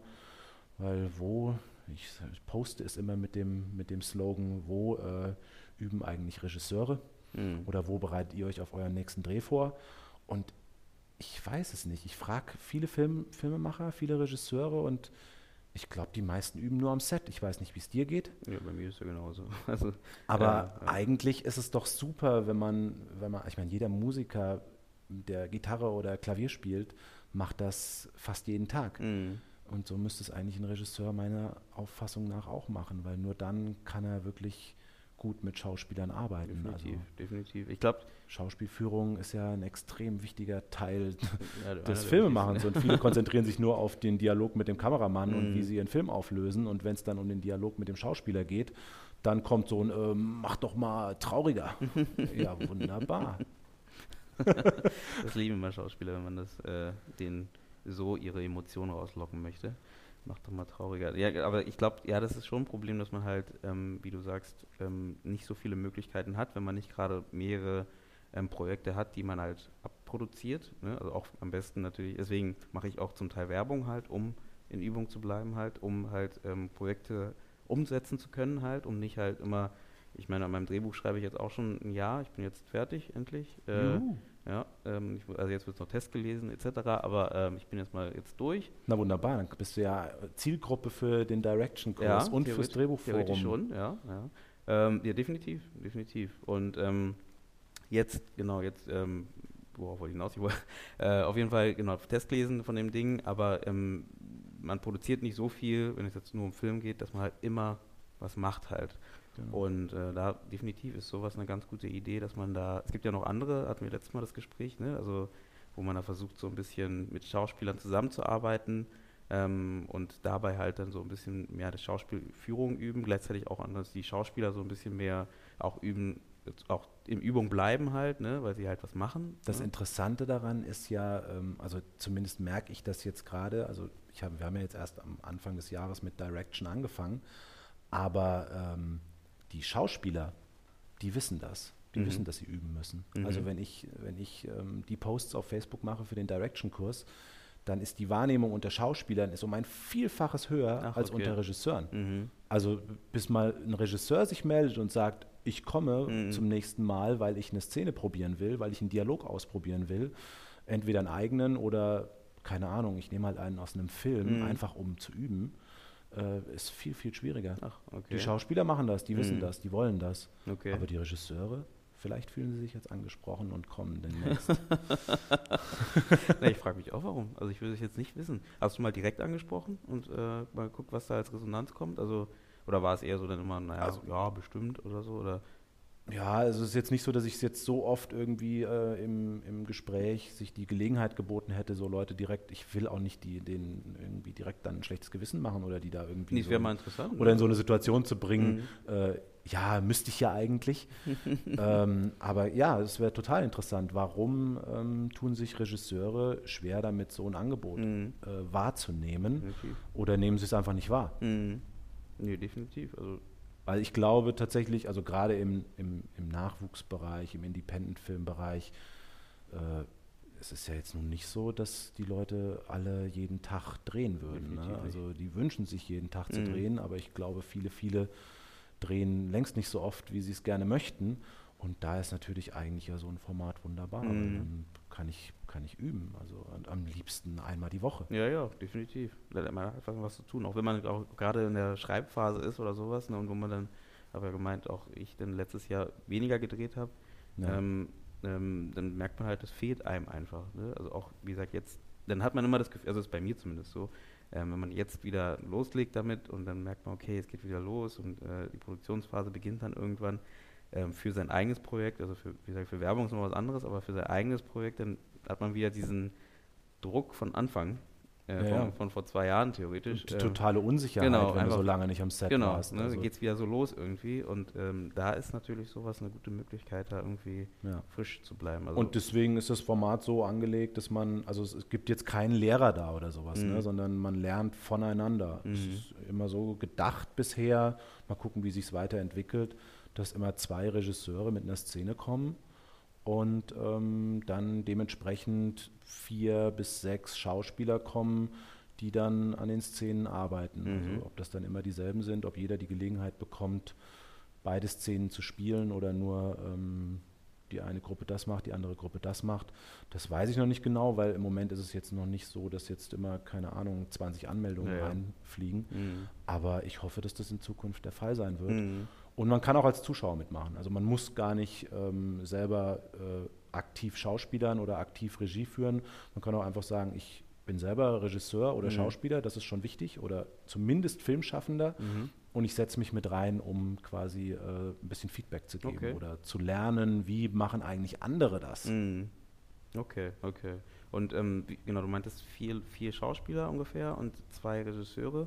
Weil wo ich, ich, poste es immer mit dem, mit dem Slogan, wo äh, üben eigentlich Regisseure mhm. oder wo bereitet ihr euch auf euren nächsten Dreh vor? Und ich weiß es nicht. Ich frage viele Film, Filmemacher, viele Regisseure und ich glaube, die meisten üben nur am Set. Ich weiß nicht, wie es dir geht. Ja, bei mir ist es ja genauso. Also, Aber ja, ja. eigentlich ist es doch super, wenn man, wenn man, ich meine, jeder Musiker, der Gitarre oder Klavier spielt, macht das fast jeden Tag. Mhm. Und so müsste es eigentlich ein Regisseur meiner Auffassung nach auch machen, weil nur dann kann er wirklich gut mit Schauspielern arbeiten. Definitiv, also definitiv. Ich glaube, Schauspielführung ist ja ein extrem wichtiger Teil ja, des Filmemachens und viele konzentrieren sich nur auf den Dialog mit dem Kameramann und wie mhm. sie ihren Film auflösen und wenn es dann um den Dialog mit dem Schauspieler geht, dann kommt so ein äh, mach doch mal trauriger. ja, wunderbar. das lieben immer Schauspieler, wenn man das äh, den so ihre Emotionen rauslocken möchte. macht doch mal trauriger. Ja, aber ich glaube, ja, das ist schon ein Problem, dass man halt, ähm, wie du sagst, ähm, nicht so viele Möglichkeiten hat, wenn man nicht gerade mehrere ähm, Projekte hat, die man halt abproduziert. Ne? Also auch am besten natürlich, deswegen mache ich auch zum Teil Werbung halt, um in Übung zu bleiben halt, um halt ähm, Projekte umsetzen zu können halt, um nicht halt immer, ich meine, an meinem Drehbuch schreibe ich jetzt auch schon ein Jahr, ich bin jetzt fertig endlich. Äh, ja, ähm, ich, also jetzt wird es noch Test gelesen etc., aber ähm, ich bin jetzt mal jetzt durch. Na wunderbar, dann bist du ja Zielgruppe für den Direction-Kurs Ja, und fürs Drehbuchforum. Theoretisch schon, ja. Ja, ähm, ja definitiv, definitiv. Und ähm, jetzt, genau, jetzt, ähm, worauf wollte ich hinaus? Ich wollte, äh, auf jeden Fall, genau, Test lesen von dem Ding, aber ähm, man produziert nicht so viel, wenn es jetzt nur um Film geht, dass man halt immer was macht halt. Genau. Und äh, da definitiv ist sowas eine ganz gute Idee, dass man da, es gibt ja noch andere, hatten wir letztes Mal das Gespräch, ne? also wo man da versucht, so ein bisschen mit Schauspielern zusammenzuarbeiten ähm, und dabei halt dann so ein bisschen mehr die Schauspielführung üben, gleichzeitig auch anders die Schauspieler so ein bisschen mehr auch üben, auch in Übung bleiben halt, ne? weil sie halt was machen. Das ne? Interessante daran ist ja, ähm, also zumindest merke ich das jetzt gerade, also ich hab, wir haben ja jetzt erst am Anfang des Jahres mit Direction angefangen, aber ähm, die Schauspieler, die wissen das. Die Mhm. wissen, dass sie üben müssen. Mhm. Also wenn ich, wenn ich ähm, die Posts auf Facebook mache für den Direction-Kurs, dann ist die Wahrnehmung unter Schauspielern ist um ein Vielfaches höher Ach, als okay. unter Regisseuren. Mhm. Also bis mal ein Regisseur sich meldet und sagt, ich komme Mhm. zum nächsten Mal, weil ich eine Szene probieren will, weil ich einen Dialog ausprobieren will, entweder einen eigenen oder keine Ahnung, ich nehme halt einen aus einem Film, Mhm. einfach um zu üben, äh, ist viel, viel schwieriger. Ach, okay. Die Schauspieler machen das, die wissen Mhm. das, die wollen das. okay. Aber die Regisseure, vielleicht fühlen sie sich jetzt angesprochen und kommen demnächst. Na, ich frage mich auch, warum. Also ich will es jetzt nicht wissen. Hast du mal direkt angesprochen und äh, mal geguckt, was da als Resonanz kommt? Also, oder war es eher so dann immer, naja, Also- ja, bestimmt oder so? Oder? Ja, also es ist jetzt nicht so, dass ich es jetzt so oft irgendwie äh, im, im Gespräch sich die Gelegenheit geboten hätte, so Leute direkt, ich will auch nicht die, denen irgendwie direkt dann ein schlechtes Gewissen machen oder die da irgendwie es so, wäre mal interessant. oder in ne? so eine Situation zu bringen, Mhm. äh, ja, müsste ich ja eigentlich. ähm, aber ja, es wäre total interessant. Warum ähm, tun sich Regisseure schwer damit, so ein Angebot Mhm. äh, wahrzunehmen Definitiv. oder nehmen sie es einfach nicht wahr? Mhm. Nee, definitiv. Also, Weil ich glaube tatsächlich, also gerade im, im, im Nachwuchsbereich, im Independent-Film-Bereich, äh, es ist ja jetzt nun nicht so, dass die Leute alle jeden Tag drehen würden. Ne? Also die wünschen sich jeden Tag zu Mhm. drehen, aber ich glaube, viele, viele drehen längst nicht so oft, wie sie es gerne möchten. Und da ist natürlich eigentlich ja so ein Format wunderbar. Mhm. Dann kann ich, kann ich üben. Also am liebsten einmal die Woche. ja, ja, definitiv. Da hat man einfach was zu tun. Auch wenn man auch gerade in der Schreibphase ist oder sowas, ne, und wo man dann, habe ja gemeint, auch ich dann letztes Jahr weniger gedreht habe, Ja. ähm, ähm, dann merkt man halt, das fehlt einem einfach. Ne? Also auch, wie gesagt, jetzt, dann hat man immer das Gefühl, also ist bei mir zumindest so, ähm, wenn man jetzt wieder loslegt damit und dann merkt man, okay, es geht wieder los und äh, die Produktionsphase beginnt dann irgendwann ähm, für sein eigenes Projekt, also für, wie gesagt, für Werbung ist noch was anderes, aber für sein eigenes Projekt, dann hat man wieder diesen Druck von Anfang, äh, Ja, von, von vor zwei Jahren theoretisch. Und ähm, tone Unsicherheit, genau, wenn du so einfach- lange nicht am Set Genau, warst. ne, Also, dann geht es wieder so los irgendwie und ähm, da ist natürlich sowas eine gute Möglichkeit, da irgendwie ja. frisch zu bleiben. Also, Und deswegen ist das Format so angelegt, dass man, also es, es gibt jetzt keinen Lehrer da oder sowas, Mhm. ne, sondern man lernt voneinander. Es Mhm. ist immer so gedacht bisher, mal gucken, wie sich es weiterentwickelt, dass immer zwei Regisseure mit einer Szene kommen und ähm, dann dementsprechend vier bis sechs Schauspieler kommen, die dann an den Szenen arbeiten. Mhm. Also ob das dann immer dieselben sind, ob jeder die Gelegenheit bekommt, beide Szenen zu spielen oder nur ähm, die eine Gruppe das macht, die andere Gruppe das macht. Das weiß ich noch nicht genau, weil im Moment ist es jetzt noch nicht so, dass jetzt immer, keine Ahnung, 20 Anmeldungen Ja, ja. reinfliegen. Mhm. Aber ich hoffe, dass das in Zukunft der Fall sein wird. Mhm. Und man kann auch als Zuschauer mitmachen. Also man muss gar nicht ähm, selber äh, aktiv Schauspielern oder aktiv Regie führen. Man kann auch einfach sagen, ich bin selber Regisseur oder Mhm. Schauspieler, das ist schon wichtig, oder zumindest Filmschaffender. Mhm. Und ich setze mich mit rein, um quasi äh, ein bisschen Feedback zu geben Okay. oder zu lernen, wie machen eigentlich andere das. Mhm. Okay, okay. Und ähm, wie, genau, du meintest vier, vier Schauspieler ungefähr und zwei Regisseure.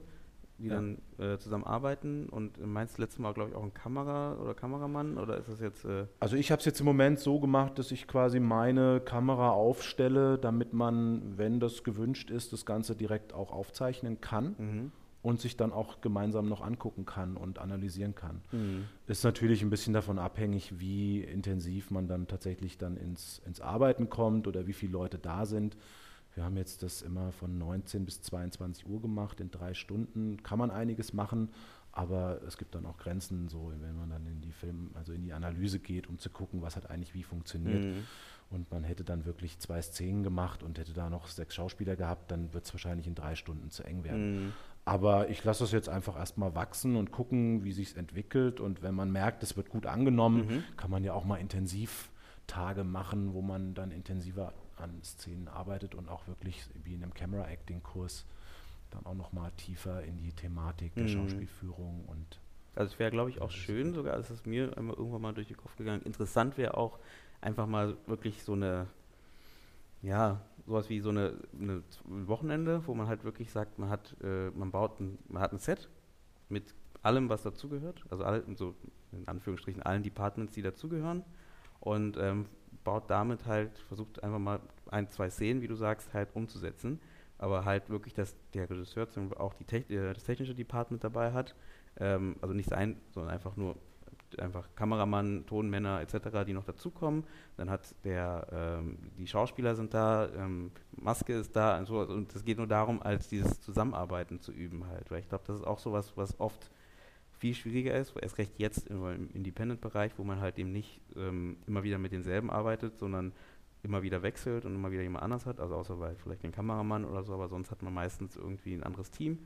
Die Ja. dann äh, zusammen arbeiten und meinst letztes Mal, glaube ich, auch ein Kamera oder Kameramann oder ist das jetzt äh, Also ich habe es jetzt im Moment so gemacht, dass ich quasi meine Kamera aufstelle, damit man, wenn das gewünscht ist, das Ganze direkt auch aufzeichnen kann mhm. und sich dann auch gemeinsam noch angucken kann und analysieren kann. Mhm. Ist natürlich ein bisschen davon abhängig, wie intensiv man dann tatsächlich dann ins, ins Arbeiten kommt oder wie viele Leute da sind. Wir haben jetzt das immer von 19 bis 22 Uhr gemacht, in drei Stunden kann man einiges machen, aber es gibt dann auch Grenzen, so wenn man dann in die Film, also in die Analyse geht, um zu gucken, was hat eigentlich wie funktioniert. Mhm. Und man hätte dann wirklich zwei Szenen gemacht und hätte da noch sechs Schauspieler gehabt, dann wird es wahrscheinlich in drei Stunden zu eng werden. Mhm. Aber ich lasse das jetzt einfach erstmal wachsen und gucken, wie sich es entwickelt. Und wenn man merkt, es wird gut angenommen, Mhm. kann man ja auch mal intensiv Tage machen, wo man dann intensiver an Szenen arbeitet und auch wirklich wie in einem Camera-Acting-Kurs dann auch noch mal tiefer in die Thematik der Mhm. Schauspielführung und Also es wäre, glaube ich, auch schön sogar, das ist mir einmal irgendwann mal durch den Kopf gegangen. Interessant wäre auch einfach mal wirklich so eine, ja, sowas wie so eine, eine Wochenende, wo man halt wirklich sagt, man hat, äh, man baut ein, man hat ein Set mit allem, was dazugehört, also alle, so in Anführungsstrichen allen Departments, die dazugehören und ähm, baut damit halt, versucht einfach mal ein, zwei Szenen, wie du sagst, halt umzusetzen, aber halt wirklich, dass der Regisseur zum Beispiel auch die Techn äh, das technische Department dabei hat, ähm, also nicht sein, sondern einfach nur einfach Kameramann, Tonmänner etc., die noch dazukommen. Dann hat der, ähm, die Schauspieler sind da, ähm, Maske ist da und so. Und es geht nur darum, als dieses Zusammenarbeiten zu üben halt. Weil ich glaube, das ist auch sowas, was oft viel schwieriger ist, erst recht jetzt im, Independent-Bereich, wo man halt eben nicht ähm, immer wieder mit denselben arbeitet, sondern immer wieder wechselt und immer wieder jemand anders hat, also außer bei vielleicht den Kameramann oder so, aber sonst hat man meistens irgendwie ein anderes Team.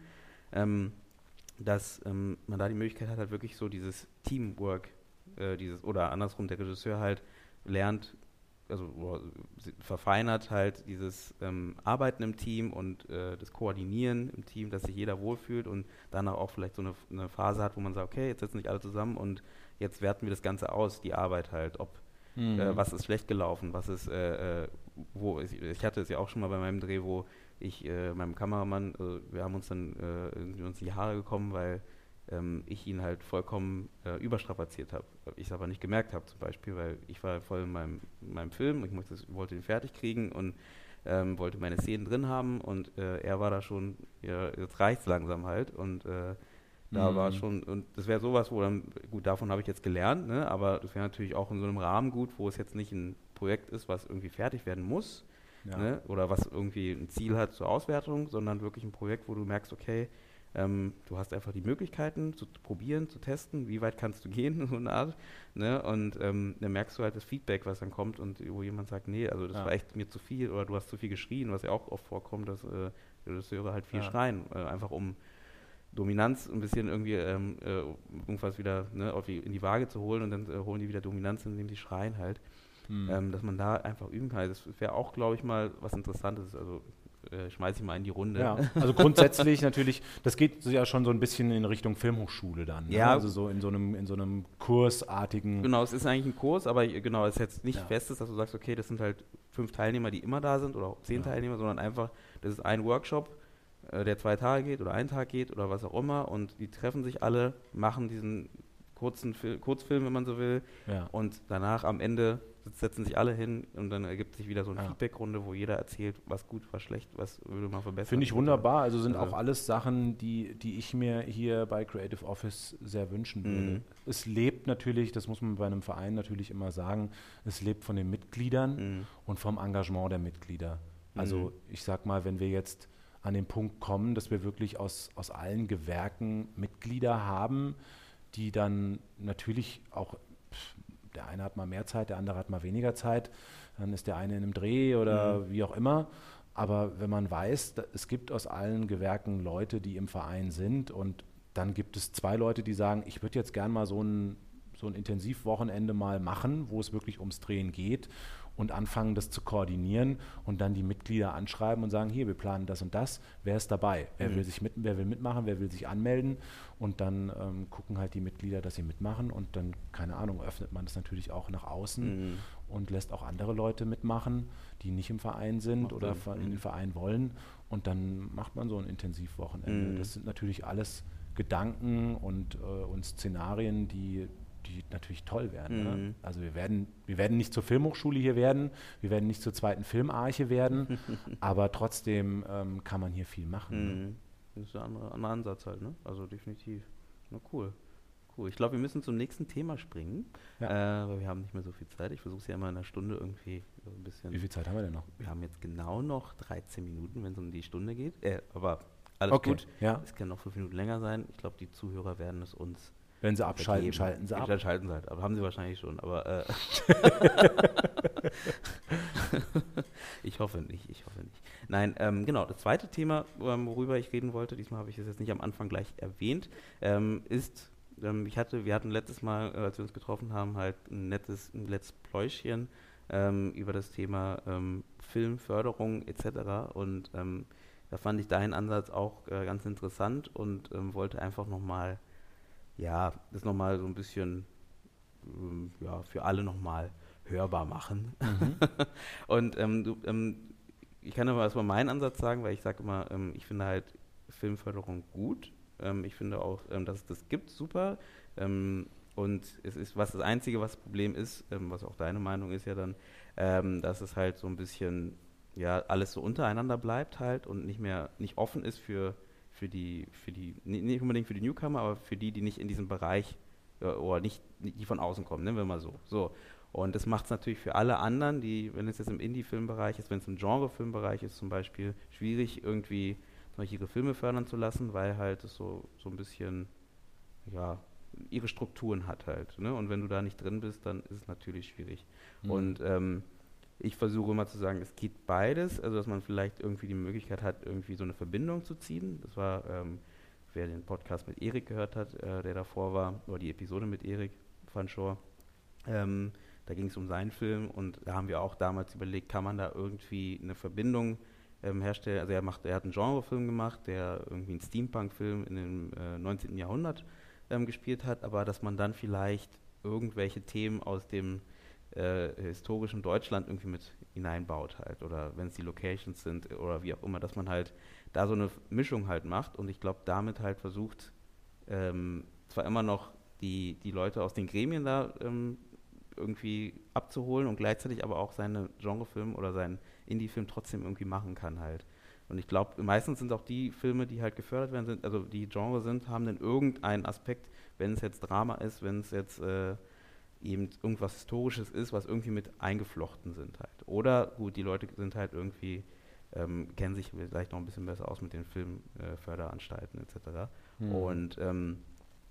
Ähm, dass ähm, man da die Möglichkeit hat, halt wirklich so dieses Teamwork, äh, dieses, oder andersrum, der Regisseur halt lernt, also verfeinert halt dieses ähm, Arbeiten im Team und äh, das Koordinieren im Team, dass sich jeder wohlfühlt und danach auch vielleicht so eine, eine Phase hat, wo man sagt, okay, jetzt sitzen nicht alle zusammen und jetzt werten wir das Ganze aus, die Arbeit halt, ob äh, was ist schlecht gelaufen, was ist, äh, äh, wo, ich, ich hatte es ja auch schon mal bei meinem Dreh, wo ich äh, meinem Kameramann, äh, wir haben uns dann uns in die Haare gekommen, weil ähm, ich ihn halt vollkommen äh, überstrapaziert habe. Ich es aber nicht gemerkt habe zum Beispiel, weil ich war voll in meinem, in meinem Film, ich musste, wollte ihn fertig kriegen und ähm, wollte meine Szenen drin haben und äh, er war da schon, ja, jetzt reicht's langsam halt und äh, da Mhm. war schon, und das wäre sowas, wo dann, gut, davon habe ich jetzt gelernt, ne, aber das wäre natürlich auch in so einem Rahmen gut, wo es jetzt nicht ein Projekt ist, was irgendwie fertig werden muss, ja. ne, oder was irgendwie ein Ziel hat zur Auswertung, sondern wirklich ein Projekt, wo du merkst, okay, ähm, du hast einfach die Möglichkeiten zu probieren, zu testen, wie weit kannst du gehen, so eine Art, ne, und ähm, dann merkst du halt das Feedback, was dann kommt und wo jemand sagt, nee, also das Ja. war echt mir zu viel oder du hast zu viel geschrien, was ja auch oft vorkommt, dass äh, Regisseure halt viel Ja. schreien, äh, einfach um Dominanz ein bisschen irgendwie ähm, äh, irgendwas wieder ne, auf die, in die Waage zu holen und dann äh, holen die wieder Dominanz, indem sie schreien halt. Hm. Ähm, dass man da einfach üben kann. Das wäre auch, glaube ich, mal was Interessantes. Also äh, schmeiße ich mal in die Runde. Ja, also grundsätzlich natürlich, das geht ja schon so ein bisschen in Richtung Filmhochschule dann. Ne? Ja. Also so in so einem, in so einem kursartigen. Genau, es ist eigentlich ein Kurs, aber genau, es ist jetzt nicht Ja. fest ist, dass du sagst, okay, das sind halt fünf Teilnehmer, die immer da sind oder zehn Ja. Teilnehmer, sondern einfach, das ist ein Workshop, äh, der zwei Tage geht oder einen Tag geht oder was auch immer und die treffen sich alle, machen diesen kurzen Fil Kurzfilm, wenn man so will, Ja. und danach am Ende setzen sich alle hin und dann ergibt sich wieder so eine Ja. Feedbackrunde, wo jeder erzählt, was gut, was schlecht, was würde man verbessern. Finde ich wunderbar. Also sind Also- auch alles Sachen, die, die ich mir hier bei Creative Office sehr wünschen würde. Mhm. Es lebt natürlich, das muss man bei einem Verein natürlich immer sagen, es lebt von den Mitgliedern Mhm. und vom Engagement der Mitglieder. Also Mhm. ich sag mal, wenn wir jetzt an den Punkt kommen, dass wir wirklich aus, aus allen Gewerken Mitglieder haben, die dann natürlich auch, der eine hat mal mehr Zeit, der andere hat mal weniger Zeit, dann ist der eine in einem Dreh oder Mhm. wie auch immer. Aber wenn man weiß, es gibt aus allen Gewerken Leute, die im Verein sind und dann gibt es zwei Leute, die sagen, ich würde jetzt gern mal so ein, so ein Intensivwochenende mal machen, wo es wirklich ums Drehen geht und anfangen, das zu koordinieren und dann die Mitglieder anschreiben und sagen, hier, wir planen das und das, wer ist dabei? Wer, mhm. will, sich mit, wer will mitmachen, wer will sich anmelden? Und dann ähm, gucken halt die Mitglieder, dass sie mitmachen und dann, keine Ahnung, öffnet man das natürlich auch nach außen mhm. und lässt auch andere Leute mitmachen, die nicht im Verein sind Macht oder in den mhm. Verein wollen. Und dann macht man so ein Intensivwochenende. Mhm. Das sind natürlich alles Gedanken und, äh, und Szenarien, die die natürlich toll werden. Ne? Mhm. Ne? Also wir werden, wir werden nicht zur Filmhochschule hier werden, wir werden nicht zur zweiten Filmarche werden, aber trotzdem ähm, kann man hier viel machen. Ne? Mhm. Das ist ein anderer, anderer Ansatz halt, ne? Also definitiv. Na cool. Cool. Ich glaube, wir müssen zum nächsten Thema springen, ja. äh, weil wir haben nicht mehr so viel Zeit. Ich versuche es ja immer in einer Stunde irgendwie so ein bisschen. Wie viel Zeit haben wir denn noch? Wir haben jetzt genau noch 13 Minuten, wenn es um die Stunde geht. Äh, aber alles okay. gut. Ja. Es kann noch fünf Minuten länger sein. Ich glaube, die Zuhörer werden es uns wenn sie abschalten, vergeben. schalten sie ab. Dann schalten sie halt ab. Haben sie wahrscheinlich schon, aber äh ich hoffe nicht, ich hoffe nicht. Nein, ähm, genau, das zweite Thema, ähm, worüber ich reden wollte, diesmal habe ich es jetzt nicht am Anfang gleich erwähnt, ähm, ist, ähm, ich hatte, wir hatten letztes Mal, äh, als wir uns getroffen haben, halt ein nettes ein Let's Pläuschen ähm, über das Thema ähm, Filmförderung etc. Und da fand ich deinen Ansatz auch äh, ganz interessant und wollte einfach nochmal ja, das nochmal so ein bisschen ähm, ja, für alle nochmal hörbar machen. Mhm. und ähm, du, ähm, ich kann aber erstmal meinen Ansatz sagen, weil ich sage immer, ähm, ich finde halt Filmförderung gut. Ähm, ich finde auch, ähm, dass es das gibt, super. und es ist, was das Einzige, was das Problem ist, was auch deine Meinung ist ja dann, dass es halt so ein bisschen, ja, alles so untereinander bleibt halt und nicht mehr, nicht offen ist für für die, für die, nicht unbedingt für die Newcomer, aber für die, die nicht in diesem Bereich äh, oder nicht, die von außen kommen, nennen wir mal so. so. Und das macht es natürlich für alle anderen, die, wenn es jetzt im Indie-Filmbereich ist, wenn es im Genre-Filmbereich ist zum Beispiel, schwierig irgendwie ihre Filme fördern zu lassen, weil halt es so, so ein bisschen, ja, ihre Strukturen hat halt. Ne? Und wenn du da nicht drin bist, dann ist es natürlich schwierig. Mhm. Und ähm, ich versuche immer zu sagen, es geht beides, also dass man vielleicht irgendwie die Möglichkeit hat, irgendwie so eine Verbindung zu ziehen. Das war, ähm, wer den Podcast mit Erik gehört hat, äh, der davor war, oder die Episode mit Erik van Schor, ähm, da ging es um seinen Film und da haben wir auch damals überlegt, kann man da irgendwie eine Verbindung ähm, herstellen. Also er macht, er hat einen Genrefilm gemacht, der irgendwie einen Steampunk-Film in dem äh, 19. Jahrhundert ähm, gespielt hat, aber dass man dann vielleicht irgendwelche Themen aus dem äh, historischen Deutschland irgendwie mit hineinbaut halt oder wenn es die Locations sind oder wie auch immer, dass man halt da so eine Mischung halt macht und ich glaube damit halt versucht ähm, zwar immer noch die, die Leute aus den Gremien da ähm, irgendwie abzuholen und gleichzeitig aber auch seine Genrefilm oder seinen Indie-Film trotzdem irgendwie machen kann halt. Und ich glaube, meistens sind auch die Filme, die halt gefördert werden, sind, also die Genre sind, haben dann irgendeinen Aspekt, wenn es jetzt Drama ist, wenn es jetzt äh, eben irgendwas Historisches ist, was irgendwie mit eingeflochten sind halt. Oder gut, die Leute sind halt irgendwie, ähm, kennen sich vielleicht noch ein bisschen besser aus mit den Filmförderanstalten äh, etc. Mhm. Und ähm,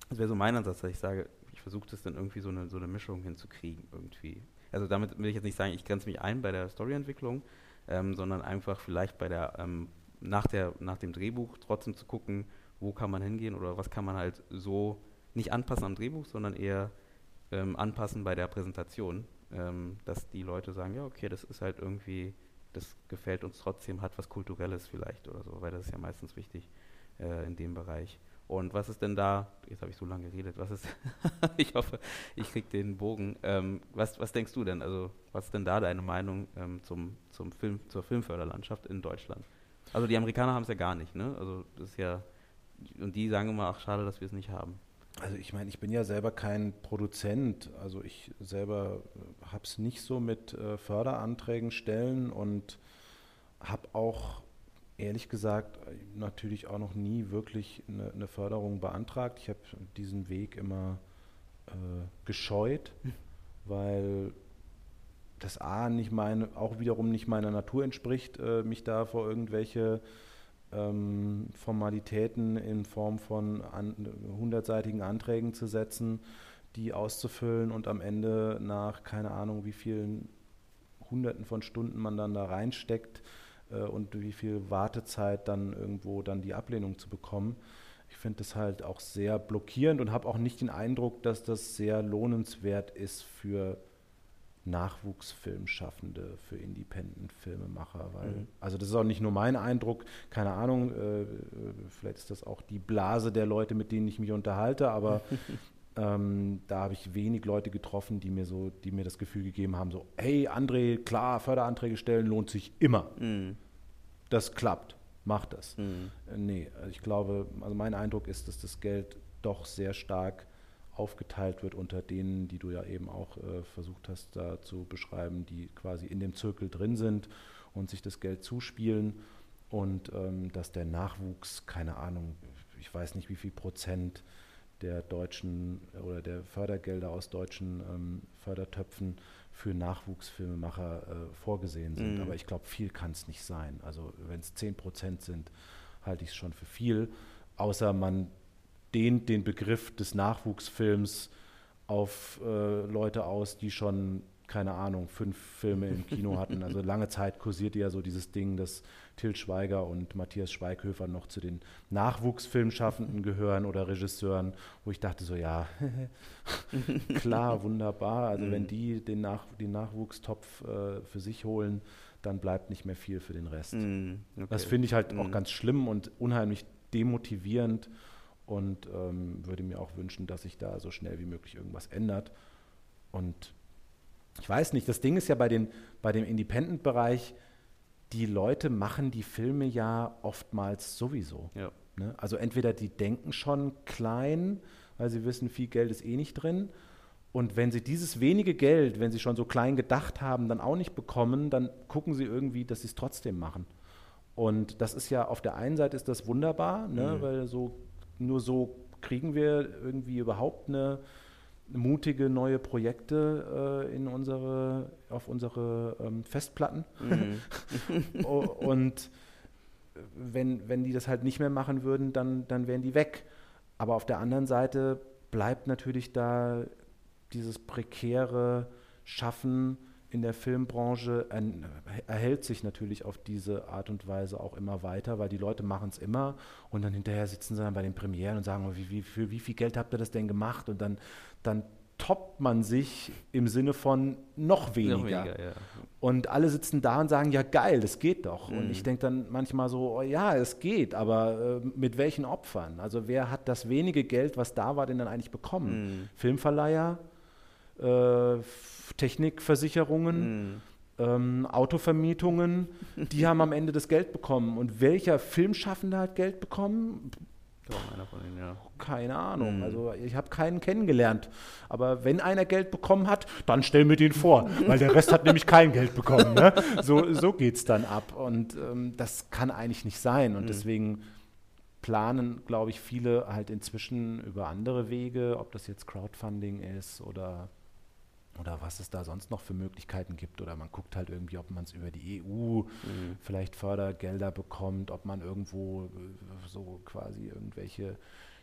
das wäre so mein Ansatz, dass ich sage, ich versuche das dann irgendwie so eine, so eine Mischung hinzukriegen irgendwie. Also damit will ich jetzt nicht sagen, ich grenze mich ein bei der Storyentwicklung, ähm, sondern einfach vielleicht bei der, ähm, nach, der, nach dem Drehbuch trotzdem zu gucken, wo kann man hingehen oder was kann man halt so nicht anpassen am Drehbuch, sondern eher ähm, anpassen bei der Präsentation, ähm, dass die Leute sagen, ja, okay, das ist halt irgendwie, das gefällt uns trotzdem, hat was Kulturelles vielleicht oder so, weil das ist ja meistens wichtig äh, in dem Bereich. Und was ist denn da, jetzt habe ich so lange geredet, was ist, ich hoffe, ich kriege den Bogen. Ähm, was, was denkst du denn? Also, was ist denn da deine Meinung ähm, zum, zum Film, zur Filmförderlandschaft in Deutschland? Also die Amerikaner haben es ja gar nicht, ne? Also das ist ja, und die sagen immer, ach schade, dass wir es nicht haben. Also ich meine, ich bin ja selber kein Produzent. Also ich selber äh, habe es nicht so mit äh, Förderanträgen stellen und habe auch ehrlich gesagt natürlich auch noch nie wirklich eine, eine Förderung beantragt. Ich habe diesen Weg immer äh, gescheut, hm. weil das A nicht meine, auch wiederum nicht meiner Natur entspricht, äh, mich da vor irgendwelche ähm, Formalitäten in Form von hundertseitigen an, Anträgen zu setzen, die auszufüllen und am Ende nach keine Ahnung wie vielen Hunderten von Stunden man dann da reinsteckt äh, und wie viel Wartezeit dann irgendwo dann die Ablehnung zu bekommen. Ich finde das halt auch sehr blockierend und habe auch nicht den Eindruck, dass das sehr lohnenswert ist für Nachwuchsfilmschaffende, für Independent-Filmemacher. mhm. Also das ist auch nicht nur mein Eindruck, keine Ahnung, äh, vielleicht ist das auch die Blase der Leute, mit denen ich mich unterhalte, aber ähm, da habe ich wenig Leute getroffen, die mir so, die mir das Gefühl gegeben haben, so, hey André, klar, Förderanträge stellen lohnt sich immer. Mhm. Das klappt, mach das. Mhm. Äh, nee, also ich glaube, also mein Eindruck ist, dass das Geld doch sehr stark aufgeteilt wird unter denen, die du ja eben auch äh, versucht hast da zu beschreiben, die quasi in dem Zirkel drin sind und sich das Geld zuspielen und ähm, dass der Nachwuchs, keine Ahnung, ich weiß nicht wie viel Prozent der deutschen oder der Fördergelder aus deutschen ähm, Fördertöpfen für Nachwuchsfilmemacher äh, vorgesehen sind. Mhm. Aber ich glaube, viel kann es nicht sein. Also wenn es 10 Prozent sind, halte ich es schon für viel. Außer man dehnt den Begriff des Nachwuchsfilms auf äh, Leute aus, die schon, keine Ahnung, fünf Filme im Kino hatten. Also lange Zeit kursierte ja so dieses Ding, dass Til Schweiger und Matthias Schweighöfer noch zu den Nachwuchsfilmschaffenden gehören oder Regisseuren, wo ich dachte so, ja, klar, wunderbar. Also wenn mhm. die den, Nach den Nachwuchstopf äh, für sich holen, dann bleibt nicht mehr viel für den Rest. Mm, okay. Das finde ich halt mm. auch mhm. ganz schlimm und unheimlich demotivierend und ähm, würde mir auch wünschen, dass sich da so schnell wie möglich irgendwas ändert. Und ich weiß nicht, das Ding ist ja bei, den, bei dem Independent-Bereich, die Leute machen die Filme ja oftmals sowieso. Ja. Ne? Also entweder die denken schon klein, weil sie wissen, viel Geld ist eh nicht drin. Und wenn sie dieses wenige Geld, wenn sie schon so klein gedacht haben, dann auch nicht bekommen, dann gucken sie irgendwie, dass sie es trotzdem machen. Und das ist ja auf der einen Seite ist das wunderbar, ne? Mhm. weil so nur so kriegen wir irgendwie überhaupt eine mutige neue Projekte äh, in unsere, auf unsere ähm, Festplatten. Mhm. und wenn, wenn die das halt nicht mehr machen würden, dann, dann wären die weg. Aber auf der anderen Seite bleibt natürlich da dieses prekäre Schaffen in der Filmbranche erhält sich natürlich auf diese Art und Weise auch immer weiter, weil die Leute machen es immer und dann hinterher sitzen sie dann bei den Premieren und sagen, wie, wie, für wie viel Geld habt ihr das denn gemacht? Und dann, dann toppt man sich im Sinne von noch weniger. Noch weniger ja. Und alle sitzen da und sagen, ja geil, das geht doch. Mhm. Und ich denke dann manchmal so, oh, ja, es geht, aber äh, mit welchen Opfern? Also wer hat das wenige Geld, was da war, denn dann eigentlich bekommen? Mhm. Filmverleiher? Äh, Technikversicherungen, mhm. ähm, Autovermietungen, die haben am Ende das Geld bekommen. Und welcher Filmschaffende hat Geld bekommen? von denen, ja. Keine Ahnung. Mhm. Also ich habe keinen kennengelernt. Aber wenn einer Geld bekommen hat, dann stell mir den vor, weil der Rest hat nämlich kein Geld bekommen. Ne? So, so geht es dann ab. Und ähm, das kann eigentlich nicht sein. Und mhm. deswegen planen, glaube ich, viele halt inzwischen über andere Wege, ob das jetzt Crowdfunding ist oder oder was es da sonst noch für Möglichkeiten gibt. Oder man guckt halt irgendwie, ob man es über die EU mhm. vielleicht Fördergelder bekommt, ob man irgendwo äh, so quasi irgendwelche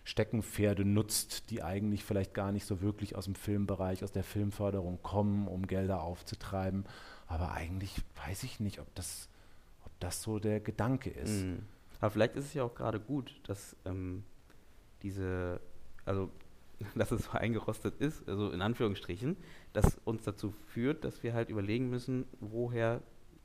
Steckenpferde nutzt, die eigentlich vielleicht gar nicht so wirklich aus dem Filmbereich, aus der Filmförderung kommen, um Gelder aufzutreiben. Aber eigentlich weiß ich nicht, ob das, ob das so der Gedanke ist. Mhm. Aber vielleicht ist es ja auch gerade gut, dass ähm, diese, also dass es so eingerostet ist, also in Anführungsstrichen, das uns dazu führt, dass wir halt überlegen müssen, woher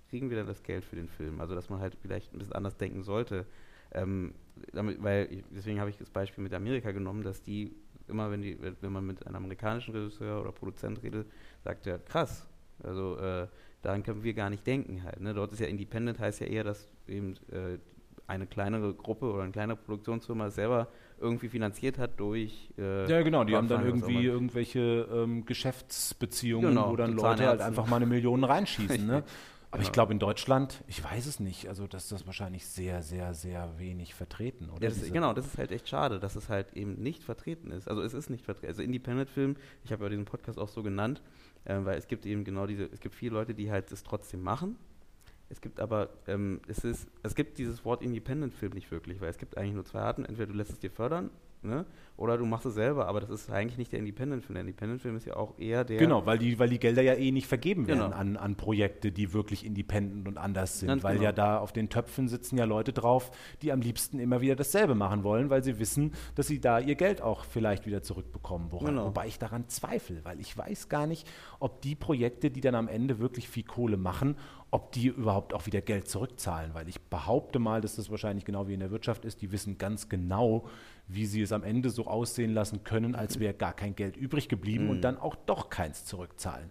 kriegen wir denn das Geld für den Film? Also dass man halt vielleicht ein bisschen anders denken sollte. Ähm, damit, weil ich, deswegen habe ich das Beispiel mit Amerika genommen, dass die immer, wenn die, wenn man mit einem amerikanischen Regisseur oder Produzent redet, sagt er, krass, also äh, daran können wir gar nicht denken halt. Ne? Dort ist ja Independent heißt ja eher, dass eben äh, eine kleinere Gruppe oder eine kleinere Produktionsfirma selber irgendwie finanziert hat durch. Äh, ja, genau, die haben dann irgendwie irgendwelche ähm, Geschäftsbeziehungen, genau, wo dann Leute halt einfach mal eine Million reinschießen. ne? Aber genau. ich glaube, in Deutschland, ich weiß es nicht, also dass das wahrscheinlich sehr, sehr, sehr wenig vertreten, oder? Ja, das ist, genau, das ist halt echt schade, dass es halt eben nicht vertreten ist. Also es ist nicht vertreten. Also Independent-Film, ich habe ja diesen Podcast auch so genannt, äh, weil es gibt eben genau diese, es gibt viele Leute, die halt das trotzdem machen, es gibt aber, ähm, es ist, es gibt dieses Wort Independent-Film nicht wirklich, weil es gibt eigentlich nur zwei Arten. Entweder du lässt es dir fördern, ne? Oder du machst es selber, aber das ist eigentlich nicht der Independent-Film. Der Independent-Film ist ja auch eher der. Genau, weil die, weil die Gelder ja eh nicht vergeben werden Genau. an, an Projekte, die wirklich independent und anders sind. Ganz weil genau. ja da auf den Töpfen sitzen ja Leute drauf, die am liebsten immer wieder dasselbe machen wollen, weil sie wissen, dass sie da ihr Geld auch vielleicht wieder zurückbekommen. Woran, Genau. Wobei ich daran zweifle, weil ich weiß gar nicht, ob die Projekte, die dann am Ende wirklich viel Kohle machen, ob die überhaupt auch wieder Geld zurückzahlen. Weil ich behaupte mal, dass das wahrscheinlich genau wie in der Wirtschaft ist. Die wissen ganz genau, wie sie es am Ende so aussehen lassen können, als wäre gar kein Geld übrig geblieben und dann auch doch keins zurückzahlen.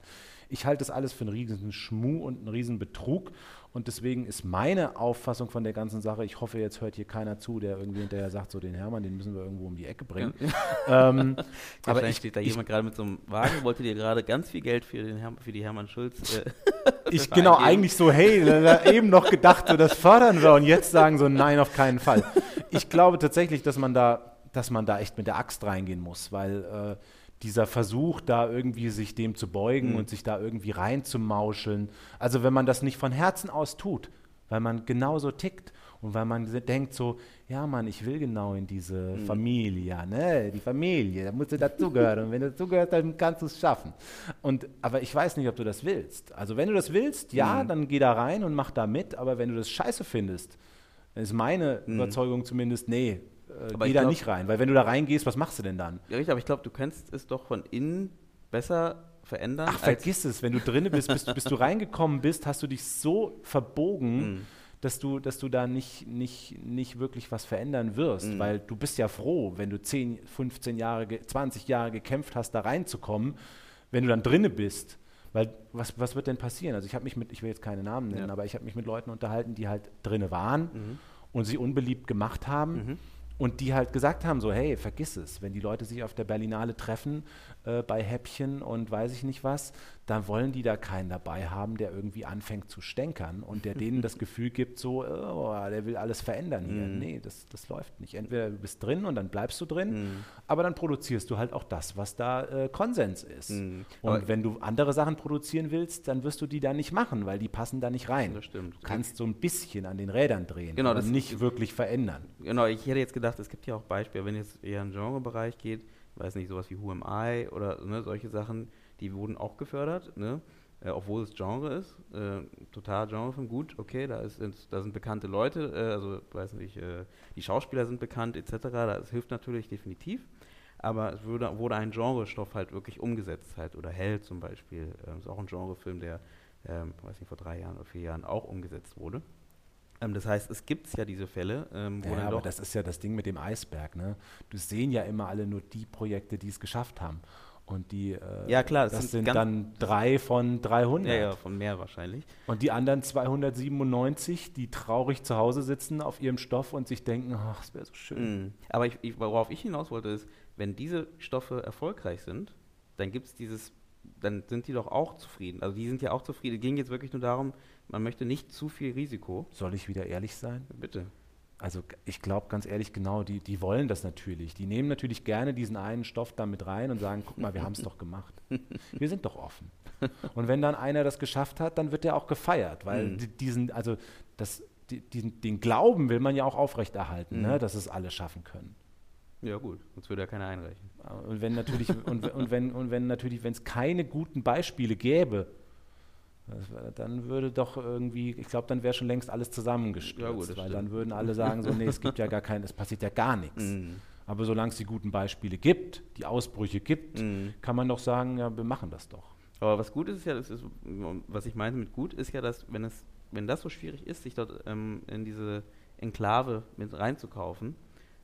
Ich halte das alles für einen riesen Schmuh und einen riesen Betrug. Und deswegen ist meine Auffassung von der ganzen Sache, ich hoffe, jetzt hört hier keiner zu, der irgendwie hinterher sagt, so den Hermann, den müssen wir irgendwo um die Ecke bringen. ähm, aber ich, steht da ich, jemand gerade mit so einem Wagen, wollte dir gerade ganz viel Geld für, den Herm für die Hermann Schulz. Äh, ich genau eingeben. eigentlich so, hey, da eben noch gedacht, so das fördern wir und jetzt sagen so, nein, auf keinen Fall. Ich glaube tatsächlich, dass man da, dass man da echt mit der Axt reingehen muss, weil äh, dieser Versuch, da irgendwie sich dem zu beugen Mhm. und sich da irgendwie reinzumauscheln, also wenn man das nicht von Herzen aus tut, weil man genauso tickt und weil man denkt so, ja Mann, ich will genau in diese Mhm. Familie, ne, die Familie, da musst du dazugehören und wenn du dazugehörst, dann kannst du es schaffen. Und, aber ich weiß nicht, ob du das willst. Also wenn du das willst, ja, Mhm. dann geh da rein und mach da mit, aber wenn du das scheiße findest, dann ist meine Überzeugung zumindest, nee, Mhm. Aber geh da glaub- nicht rein, weil wenn du da reingehst, was machst du denn dann? ja, richtig, aber ich glaube, du kannst es doch von innen besser verändern. Ach, vergiss es, wenn du drinne bist, bis, bis du reingekommen bist, hast du dich so verbogen, Mhm. dass du, dass du da nicht, nicht, nicht wirklich was verändern wirst, Mhm. weil du bist ja froh, wenn du 10, 15 Jahre, ge- 20 Jahre gekämpft hast, da reinzukommen, wenn du dann drinne bist. Weil was, was wird denn passieren? Also ich habe mich mit, ich will jetzt keine Namen nennen, Ja. aber ich habe mich mit Leuten unterhalten, die halt drinne waren Mhm. und sie unbeliebt gemacht haben Mhm. Und die halt gesagt haben, so hey, vergiss es, wenn die Leute sich auf der Berlinale treffen äh, bei Häppchen und weiß ich nicht was, dann wollen die da keinen dabei haben, der irgendwie anfängt zu stänkern und der denen das Gefühl gibt, so, oh, der will alles verändern hier. Mhm. Nee, das, das läuft nicht. Entweder du bist drin und dann bleibst du drin, Mhm. aber dann produzierst du halt auch das, was da äh, Konsens ist. Mhm. Und Aber- wenn du andere Sachen produzieren willst, dann wirst du die da nicht machen, weil die passen da nicht rein. Das stimmt. Du kannst so ein bisschen an den Rädern drehen, Genau, das- nicht wirklich verändern. Genau, ich hätte jetzt gedacht, es gibt ja auch Beispiele, wenn jetzt eher in den Genrebereich geht, weiß nicht, sowas wie Who Am I oder ne, solche Sachen, die wurden auch gefördert, ne? Äh, obwohl es Genre ist, äh, total Genrefilm, gut, okay, da, ist, sind- da sind bekannte Leute, äh, also weiß nicht, äh, die Schauspieler sind bekannt etc., das hilft natürlich definitiv, aber es wurde, wurde ein Genrestoff halt wirklich umgesetzt halt, oder Hell zum Beispiel, äh, ist auch ein Genrefilm, der, ähm, weiß nicht, vor drei Jahren oder vier Jahren auch umgesetzt wurde. Ähm, das heißt, es gibt ja diese Fälle, ähm, wo Ja, aber das ist ja das Ding mit dem Eisberg. Ne? Du sehen ja immer alle nur die Projekte, die es geschafft haben. Und die, äh, Ja, klar, es das sind sind, dann drei von 300. Ja, ja, von mehr wahrscheinlich. Und die anderen 297, die traurig zu Hause sitzen auf ihrem Stoff und sich denken, ach, es wäre so schön. Mhm. Aber ich, ich, worauf ich hinaus wollte, ist, wenn diese Stoffe erfolgreich sind, dann gibt es dieses, dann sind die doch auch zufrieden. Also die sind ja auch zufrieden. Es ging jetzt wirklich nur darum, man möchte nicht zu viel Risiko. Soll ich wieder ehrlich sein? Bitte. Also ich glaube ganz ehrlich, genau, die, die wollen das natürlich. Die nehmen natürlich gerne diesen einen Stoff da mit rein und sagen, guck mal, wir haben es doch gemacht. Wir sind doch offen. Und wenn dann einer das geschafft hat, dann wird der auch gefeiert, weil Mhm. die, diesen, also das, die, diesen, den Glauben will man ja auch aufrechterhalten, Mhm. ne, dass es alle schaffen können. Ja gut, sonst würde ja keiner einreichen. Und wenn natürlich, und, und wenn, und wenn natürlich, wenn es keine guten Beispiele gäbe, dann würde doch irgendwie, ich glaube, dann wäre schon längst alles zusammengestürzt, Ja, gut, weil stimmt. dann würden alle sagen, so, nee, es gibt ja gar kein, es passiert ja gar nichts. Mhm. Aber solange es die guten Beispiele gibt, die Ausbrüche gibt, Mhm. kann man doch sagen, ja, wir machen das doch. Aber was gut ist, ist ja, ist, was ich meinte mit gut, ist ja, dass wenn es, wenn das so schwierig ist, sich dort ähm, in diese Enklave mit reinzukaufen,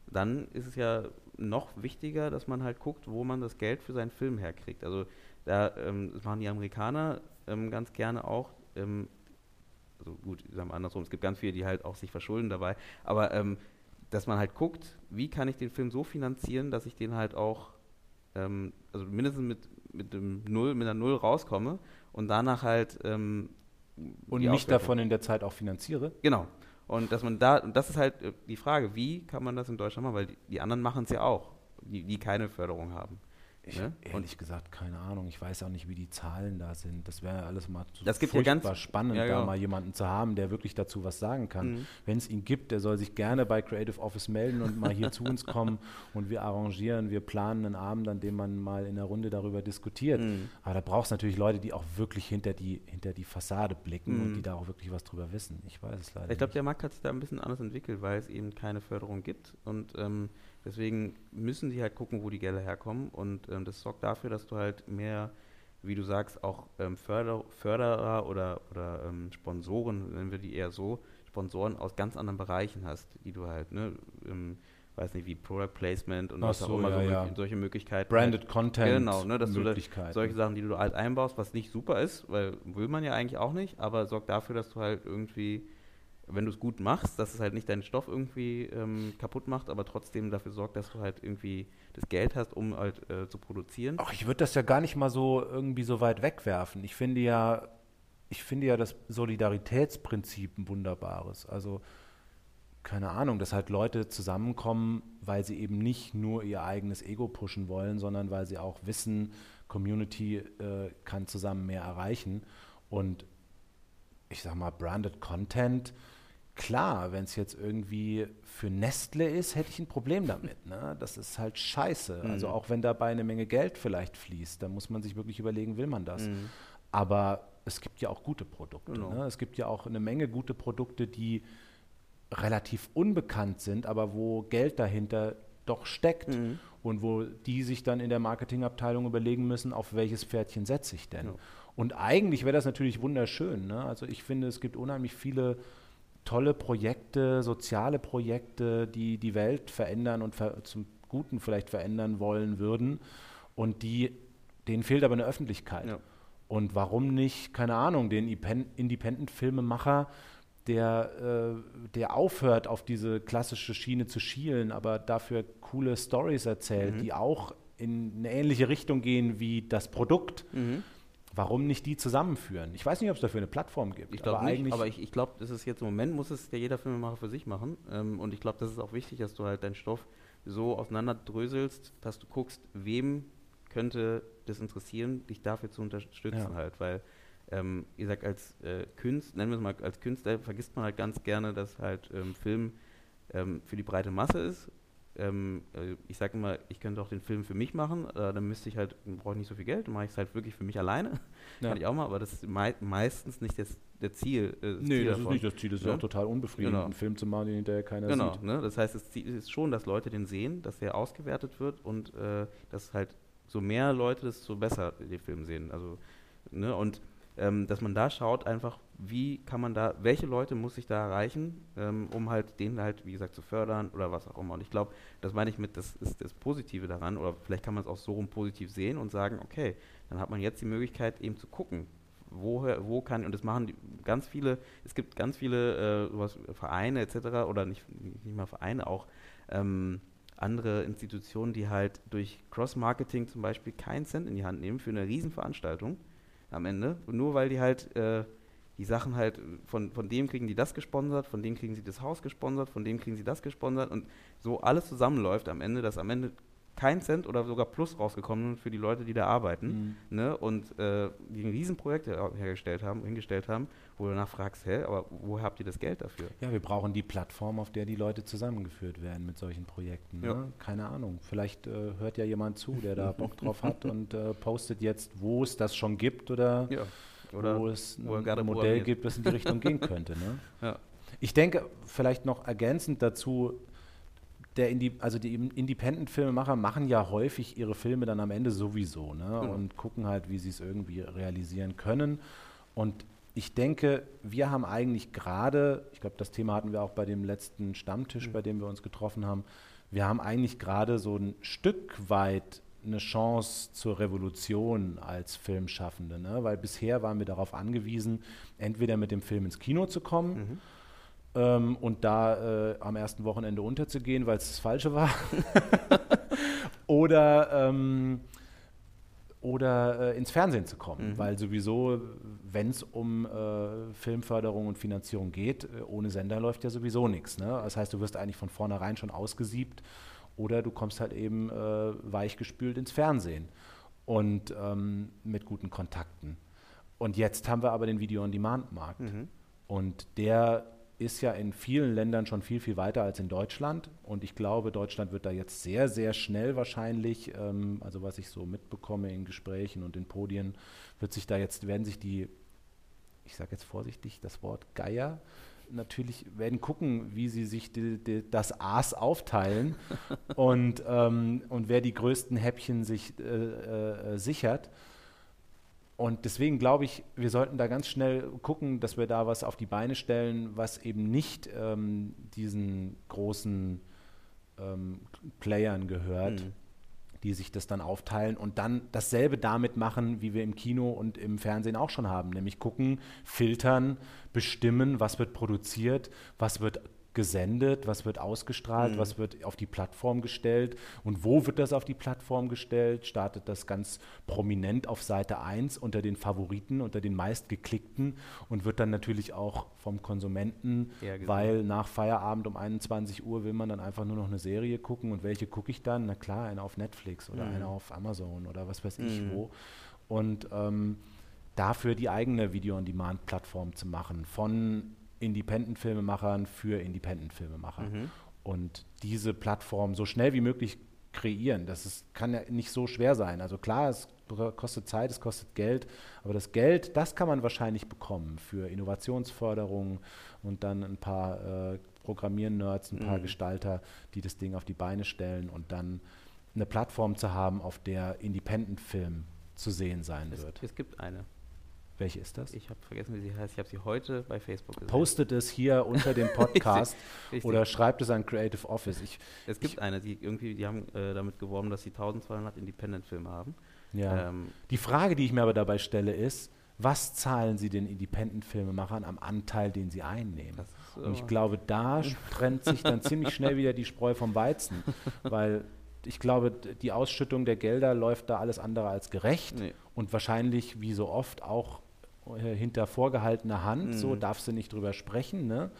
dann ist es ja noch wichtiger, dass man halt guckt, wo man das Geld für seinen Film herkriegt. Also da ähm, das machen die Amerikaner ähm, ganz gerne auch. Ähm, also gut, sagen wir andersrum, es gibt ganz viele, die halt auch sich verschulden dabei, aber ähm, dass man halt guckt, wie kann ich den Film so finanzieren, dass ich den halt auch, ähm, also mindestens mit, mit dem Null, mit einer Null rauskomme und danach halt ähm, Und mich davon in der Zeit auch finanziere. Genau. Und dass man da, und das ist halt äh, die Frage, wie kann man das in Deutschland machen, weil die, die anderen machen es ja auch, die, die keine Förderung haben. Ich Ne? habe ehrlich gesagt keine Ahnung. Ich weiß auch nicht, wie die Zahlen da sind. Das wäre alles mal zu Das gibt ja furchtbar ganz- spannend, ja, da ja. mal jemanden zu haben, der wirklich dazu was sagen kann. Mhm. Wenn es ihn gibt, der soll sich gerne bei Creative Office melden und mal hier zu uns kommen und wir arrangieren, wir planen einen Abend, an dem man mal in der Runde darüber diskutiert. Mhm. Aber da brauchst du natürlich Leute, die auch wirklich hinter die, hinter die Fassade blicken Mhm. und die da auch wirklich was drüber wissen. Ich weiß es leider Ich glaube, der Markt hat sich da ein bisschen anders entwickelt, weil es eben keine Förderung gibt. Und ähm, deswegen müssen sie halt gucken, wo die Gelder herkommen. Und ähm, das sorgt dafür, dass du halt mehr, wie du sagst, auch ähm, Förder Förderer oder, oder ähm, Sponsoren, nennen wir die eher so, Sponsoren aus ganz anderen Bereichen hast, die du halt, ne, ähm, weiß nicht, wie Product Placement und Ach was auch so, immer, ja, so ja. solche Möglichkeiten. Branded halt, Content, Genau, ne, dass du da Möglichkeiten. solche Sachen, die du halt einbaust, was nicht super ist, weil will man ja eigentlich auch nicht, aber sorgt dafür, dass du halt irgendwie, wenn du es gut machst, dass es halt nicht deinen Stoff irgendwie ähm, kaputt macht, aber trotzdem dafür sorgt, dass du halt irgendwie das Geld hast, um halt äh, zu produzieren. Ach, ich würde das ja gar nicht mal so irgendwie so weit wegwerfen. Ich finde ja, ich finde ja das Solidaritätsprinzip ein wunderbares. Also keine Ahnung, dass halt Leute zusammenkommen, weil sie eben nicht nur ihr eigenes Ego pushen wollen, sondern weil sie auch wissen, Community äh, kann zusammen mehr erreichen. Und ich sag mal, branded Content, klar, wenn es jetzt irgendwie für Nestle ist, hätte ich ein Problem damit. Ne? Das ist halt scheiße. Also Mhm. auch wenn dabei eine Menge Geld vielleicht fließt, dann muss man sich wirklich überlegen, will man das. Mhm. Aber es gibt ja auch gute Produkte. Genau. Ne? Es gibt ja auch eine Menge gute Produkte, die relativ unbekannt sind, aber wo Geld dahinter doch steckt Mhm. und wo die sich dann in der Marketingabteilung überlegen müssen, auf welches Pferdchen setze ich denn. Ja. Und eigentlich wäre das natürlich wunderschön. Ne? Also ich finde, es gibt unheimlich viele tolle Projekte, soziale Projekte, die die Welt verändern und ver zum Guten vielleicht verändern wollen würden. Und die, denen fehlt aber eine Öffentlichkeit. Ja. Und warum nicht, keine Ahnung, den Independent-Filmemacher, der, äh, der aufhört, auf diese klassische Schiene zu schielen, aber dafür coole Stories erzählt, Mhm. die auch in eine ähnliche Richtung gehen wie das Produkt. Mhm. Warum nicht die zusammenführen? Ich weiß nicht, ob es dafür eine Plattform gibt. Ich glaube aber nicht, eigentlich aber ich, ich glaube, das ist jetzt im Moment, muss es ja jeder Filmemacher für sich machen. Ähm, und ich glaube, das ist auch wichtig, dass du halt deinen Stoff so auseinanderdröselst, dass du guckst, wem könnte das interessieren, dich dafür zu unterstützen Ja. halt. Weil, ähm, wie gesagt, als äh, Künstler, nennen wir es mal als Künstler, vergisst man halt ganz gerne, dass halt ähm, Film ähm, für die breite Masse ist. Ähm, äh, ich sage immer, ich könnte auch den Film für mich machen, äh, dann müsste ich halt, brauche ich nicht so viel Geld, dann mache ich es halt wirklich für mich alleine. Ja. Kann ich auch mal, aber das ist mei meistens nicht das, der Ziel. Äh, Nee, Ziel das ist davon. nicht das Ziel. Das ist Ja? auch total unbefriedigend, Genau. einen Film zu machen, den hinterher keiner Genau, sieht. ne? das heißt, das Ziel ist schon, dass Leute den sehen, dass der ausgewertet wird und äh, dass halt so mehr Leute, desto besser den Film sehen. Also, ne? Und ähm, dass man da schaut, einfach, wie kann man da, welche Leute muss ich da erreichen, ähm, um halt den halt, wie gesagt, zu fördern oder was auch immer. Und ich glaube, das meine ich mit, das ist das Positive daran, oder vielleicht kann man es auch so rum positiv sehen und sagen, okay, dann hat man jetzt die Möglichkeit eben zu gucken, woher, wo kann, und das machen die, ganz viele, es gibt ganz viele äh, sowas, Vereine etc. oder nicht, nicht mal Vereine, auch ähm, andere Institutionen, die halt durch Cross-Marketing zum Beispiel keinen Cent in die Hand nehmen für eine Riesenveranstaltung am Ende, nur weil die halt äh, die Sachen halt, von, von dem kriegen die das gesponsert, von dem kriegen sie das Haus gesponsert, von dem kriegen sie das gesponsert und so alles zusammenläuft am Ende, dass am Ende kein Cent oder sogar Plus rausgekommen ist für die Leute, die da arbeiten Mhm. ne, und äh, die ein Riesenprojekt her hergestellt haben, hingestellt haben, wo du danach fragst, hä, aber woher habt ihr das Geld dafür? Ja, wir brauchen die Plattform, auf der die Leute zusammengeführt werden mit solchen Projekten. Ja. Ne? Keine Ahnung. Vielleicht äh, hört ja jemand zu, der da Bock drauf hat und äh, postet jetzt, wo es das schon gibt oder, Ja. Oder wo es wo ein Modell gibt, das in die Richtung gehen könnte. Ne? Ja. Ich denke, vielleicht noch ergänzend dazu, der Indi also die Independent-Filmemacher machen ja häufig ihre Filme dann am Ende sowieso ne? Genau. und gucken halt, wie sie es irgendwie realisieren können. Und ich denke, wir haben eigentlich gerade, ich glaube, das Thema hatten wir auch bei dem letzten Stammtisch, Mhm. bei dem wir uns getroffen haben, wir haben eigentlich gerade so ein Stück weit eine Chance zur Revolution als Filmschaffende, ne? weil bisher waren wir darauf angewiesen, entweder mit dem Film ins Kino zu kommen, Mhm. ähm, und da äh, am ersten Wochenende unterzugehen, weil es das Falsche war. oder ähm, oder äh, ins Fernsehen zu kommen, Mhm. weil sowieso, wenn es um äh, Filmförderung und Finanzierung geht, äh, ohne Sender läuft ja sowieso nichts. Ne? Das heißt, du wirst eigentlich von vornherein schon ausgesiebt oder du kommst halt eben äh, weichgespült ins Fernsehen und ähm, mit guten Kontakten. Und jetzt haben wir aber den Video-on-Demand-Markt. Mhm. Und der ist ja in vielen Ländern schon viel, viel weiter als in Deutschland. Und ich glaube, Deutschland wird da jetzt sehr, sehr schnell wahrscheinlich, ähm, also was ich so mitbekomme in Gesprächen und in Podien, wird sich da jetzt, werden sich die, ich sage jetzt vorsichtig das Wort Geier, natürlich werden gucken, wie sie sich die, die, das Aas aufteilen und, ähm, und wer die größten Häppchen sich äh, äh, sichert. Und deswegen glaube ich, wir sollten da ganz schnell gucken, dass wir da was auf die Beine stellen, was eben nicht ähm, diesen großen ähm, Playern gehört, mhm. Die sich das dann aufteilen und dann dasselbe damit machen, wie wir im Kino und im Fernsehen auch schon haben, nämlich gucken, filtern, bestimmen, was wird produziert, was wird gesendet, was wird ausgestrahlt, mhm. was wird auf die Plattform gestellt und wo wird das auf die Plattform gestellt? Startet das ganz prominent auf Seite 1 unter den Favoriten, unter den meistgeklickten und wird dann natürlich auch vom Konsumenten, weil nach Feierabend um 21 Uhr will man dann einfach nur noch eine Serie gucken und welche gucke ich dann? Na klar, eine auf Netflix oder mhm. eine auf Amazon oder was weiß ich mhm. wo. Und ähm, dafür die eigene Video-on-Demand-Plattform zu machen von Independent-Filmemachern für Independent-Filmemacher. Mhm. Und diese Plattform so schnell wie möglich kreieren. Das ist, kann ja nicht so schwer sein. Also klar, es kostet Zeit, es kostet Geld, aber das Geld, das kann man wahrscheinlich bekommen für Innovationsförderung und dann ein paar äh, Programmieren-Nerds, ein paar mhm. Gestalter, die das Ding auf die Beine stellen und dann eine Plattform zu haben, auf der Independent-Film zu sehen sein es, wird. Es gibt eine. Welche ist das? Ich habe vergessen, wie sie heißt. Ich habe sie heute bei Facebook gesehen. Postet es hier unter dem Podcast richtig, richtig. oder schreibt es an Creative Office. Ich, es gibt ich, eine, die irgendwie, die haben äh, damit geworben, dass sie 1200 Independent-Filme haben. Ja. Ähm, die Frage, die ich mir aber dabei stelle, ist, was zahlen Sie den Independent-Filmemachern am Anteil, den sie einnehmen? So. Und ich glaube, da trennt sich dann ziemlich schnell wieder die Spreu vom Weizen, weil ich glaube, die Ausschüttung der Gelder läuft da alles andere als gerecht nee. und wahrscheinlich, wie so oft, auch äh, hinter vorgehaltener Hand, mhm. so darfst du nicht drüber sprechen, ne?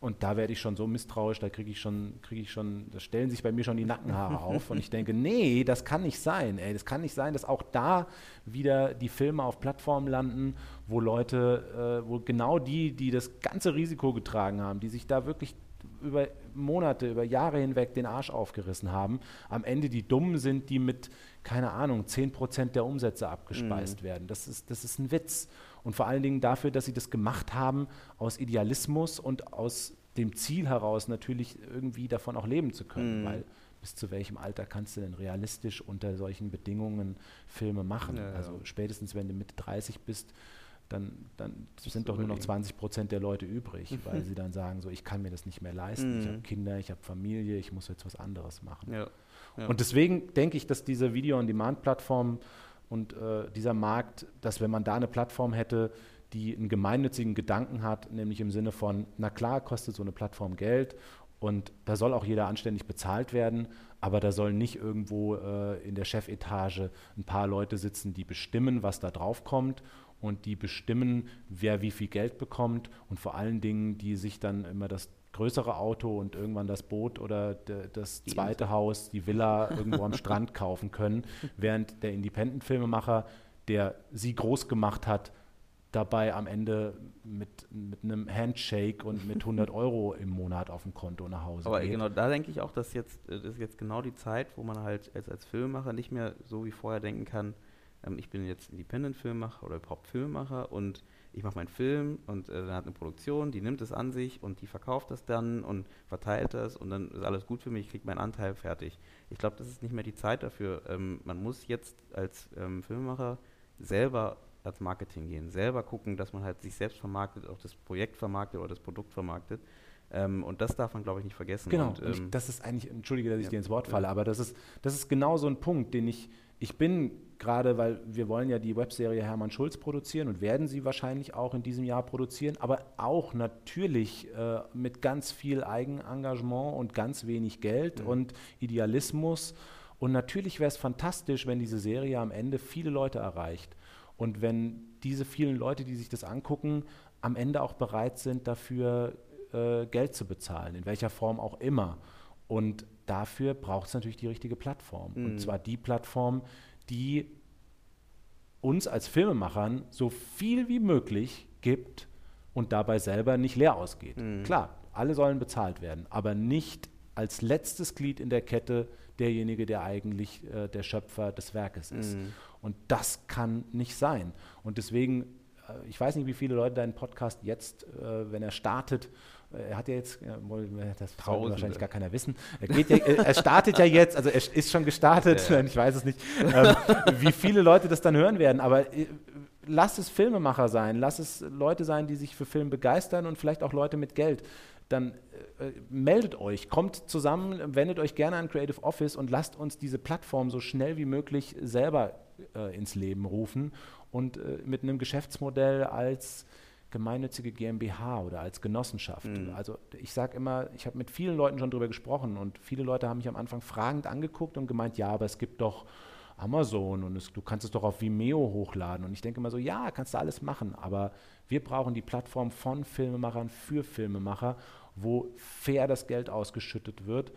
Und da werde ich schon so misstrauisch, da kriege ich schon, kriege ich schon, da stellen sich bei mir schon die Nackenhaare auf und ich denke, nee, das kann nicht sein, ey, das kann nicht sein, dass auch da wieder die Filme auf Plattformen landen, wo Leute, äh, wo genau die, die das ganze Risiko getragen haben, die sich da wirklich über Monate, über Jahre hinweg den Arsch aufgerissen haben, am Ende die Dummen sind, die mit, keine Ahnung, 10% der Umsätze abgespeist mhm. werden. Das ist, das ist ein Witz. Und vor allen Dingen dafür, dass sie das gemacht haben aus Idealismus und aus dem Ziel heraus natürlich irgendwie davon auch leben zu können. Mhm. Weil bis zu welchem Alter kannst du denn realistisch unter solchen Bedingungen Filme machen? Ja, also spätestens, wenn du Mitte 30 bist, dann, dann sind doch nur noch 20 Prozent der Leute übrig, weil sie dann sagen, so ich kann mir das nicht mehr leisten, mhm. ich habe Kinder, ich habe Familie, ich muss jetzt was anderes machen. Ja, ja. Und deswegen denke ich, dass diese Video-on-Demand-Plattform und äh, dieser Markt, dass wenn man da eine Plattform hätte, die einen gemeinnützigen Gedanken hat, nämlich im Sinne von, na klar, kostet so eine Plattform Geld und da soll auch jeder anständig bezahlt werden, aber da sollen nicht irgendwo äh, in der Chefetage ein paar Leute sitzen, die bestimmen, was da drauf kommt und die bestimmen, wer wie viel Geld bekommt und vor allen Dingen, die sich dann immer das größere Auto und irgendwann das Boot oder de, das zweite Haus, die Villa irgendwo am Strand kaufen können, während der Independent-Filmemacher, der sie groß gemacht hat, dabei am Ende mit, mit einem Handshake und mit 100 Euro im Monat auf dem Konto nach Hause Aber geht. genau, da denke ich auch, dass jetzt, das ist jetzt genau die Zeit, wo man halt als, als Filmemacher nicht mehr so wie vorher denken kann, ähm, ich bin jetzt Independent-Filmemacher oder überhaupt Filmemacher und ich mache meinen Film und äh, dann hat eine Produktion, die nimmt es an sich und die verkauft das dann und verteilt das und dann ist alles gut für mich, ich kriege meinen Anteil fertig. Ich glaube, das ist nicht mehr die Zeit dafür. Ähm, man muss jetzt als ähm, Filmemacher selber als Marketing gehen, selber gucken, dass man halt sich selbst vermarktet, auch das Projekt vermarktet oder das Produkt vermarktet. Ähm, und das darf man, glaube ich, nicht vergessen. Genau, und, ähm, das ist eigentlich, entschuldige, dass ich ja, dir ins Wort falle, aber das ist, das ist genau so ein Punkt, den ich, ich bin gerade, weil wir wollen ja die Webserie Hermann Schulz produzieren und werden sie wahrscheinlich auch in diesem Jahr produzieren, aber auch natürlich äh, mit ganz viel Eigenengagement und ganz wenig Geld mhm. und Idealismus. Und natürlich wäre es fantastisch, wenn diese Serie am Ende viele Leute erreicht. Und wenn diese vielen Leute, die sich das angucken, am Ende auch bereit sind, dafür äh, Geld zu bezahlen, in welcher Form auch immer. Und dafür braucht es natürlich die richtige Plattform. Mhm. Und zwar die Plattform, die uns als Filmemachern so viel wie möglich gibt und dabei selber nicht leer ausgeht. Mhm. Klar, alle sollen bezahlt werden, aber nicht als letztes Glied in der Kette derjenige, der eigentlich äh, der Schöpfer des Werkes ist. Mhm. Und das kann nicht sein. Und deswegen, äh, ich weiß nicht, wie viele Leute deinen Podcast jetzt, äh, wenn er startet, er hat ja jetzt, das Tausende. wahrscheinlich gar keiner wissen. Er, ja, er startet ja jetzt, also er ist schon gestartet, Ja, ich weiß es nicht, ähm, wie viele Leute das dann hören werden. Aber äh, lass es Filmemacher sein, lass es Leute sein, die sich für Film begeistern und vielleicht auch Leute mit Geld. Dann äh, meldet euch, kommt zusammen, wendet euch gerne an Creative Office und lasst uns diese Plattform so schnell wie möglich selber äh, ins Leben rufen und äh, mit einem Geschäftsmodell als gemeinnützige GmbH oder als Genossenschaft. Mhm. Also ich sage immer, ich habe mit vielen Leuten schon darüber gesprochen und viele Leute haben mich am Anfang fragend angeguckt und gemeint, ja, aber es gibt doch Amazon und es, du kannst es doch auf Vimeo hochladen. Und ich denke immer so, ja, kannst du alles machen, aber wir brauchen die Plattform von Filmemachern für Filmemacher, wo fair das Geld ausgeschüttet wird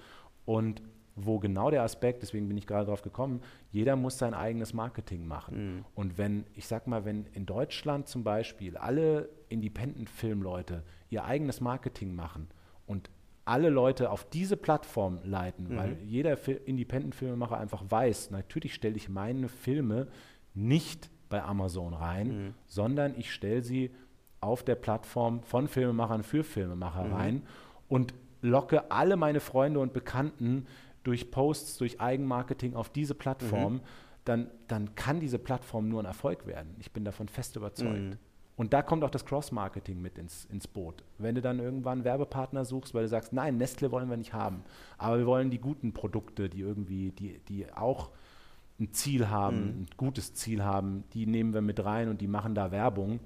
und wo genau der Aspekt, deswegen bin ich gerade drauf gekommen, jeder muss sein eigenes Marketing machen. Mhm. Und wenn, ich sag mal, wenn in Deutschland zum Beispiel alle Independent-Filmleute ihr eigenes Marketing machen und alle Leute auf diese Plattform leiten, Mhm. weil jeder Fi- Independent-Filmemacher einfach weiß, natürlich stelle ich meine Filme nicht bei Amazon rein, Mhm. sondern ich stelle sie auf der Plattform von Filmemachern für Filmemacher Mhm. rein und locke alle meine Freunde und Bekannten durch Posts, durch Eigenmarketing auf diese Plattform, Mhm. dann, dann kann diese Plattform nur ein Erfolg werden. Ich bin davon fest überzeugt. Mhm. Und da kommt auch das Cross-Marketing mit ins, ins Boot. Wenn du dann irgendwann einen Werbepartner suchst, weil du sagst, nein, Nestle wollen wir nicht haben, aber wir wollen die guten Produkte, die irgendwie, die, die auch ein Ziel haben, Mhm. ein gutes Ziel haben, die nehmen wir mit rein und die machen da Werbung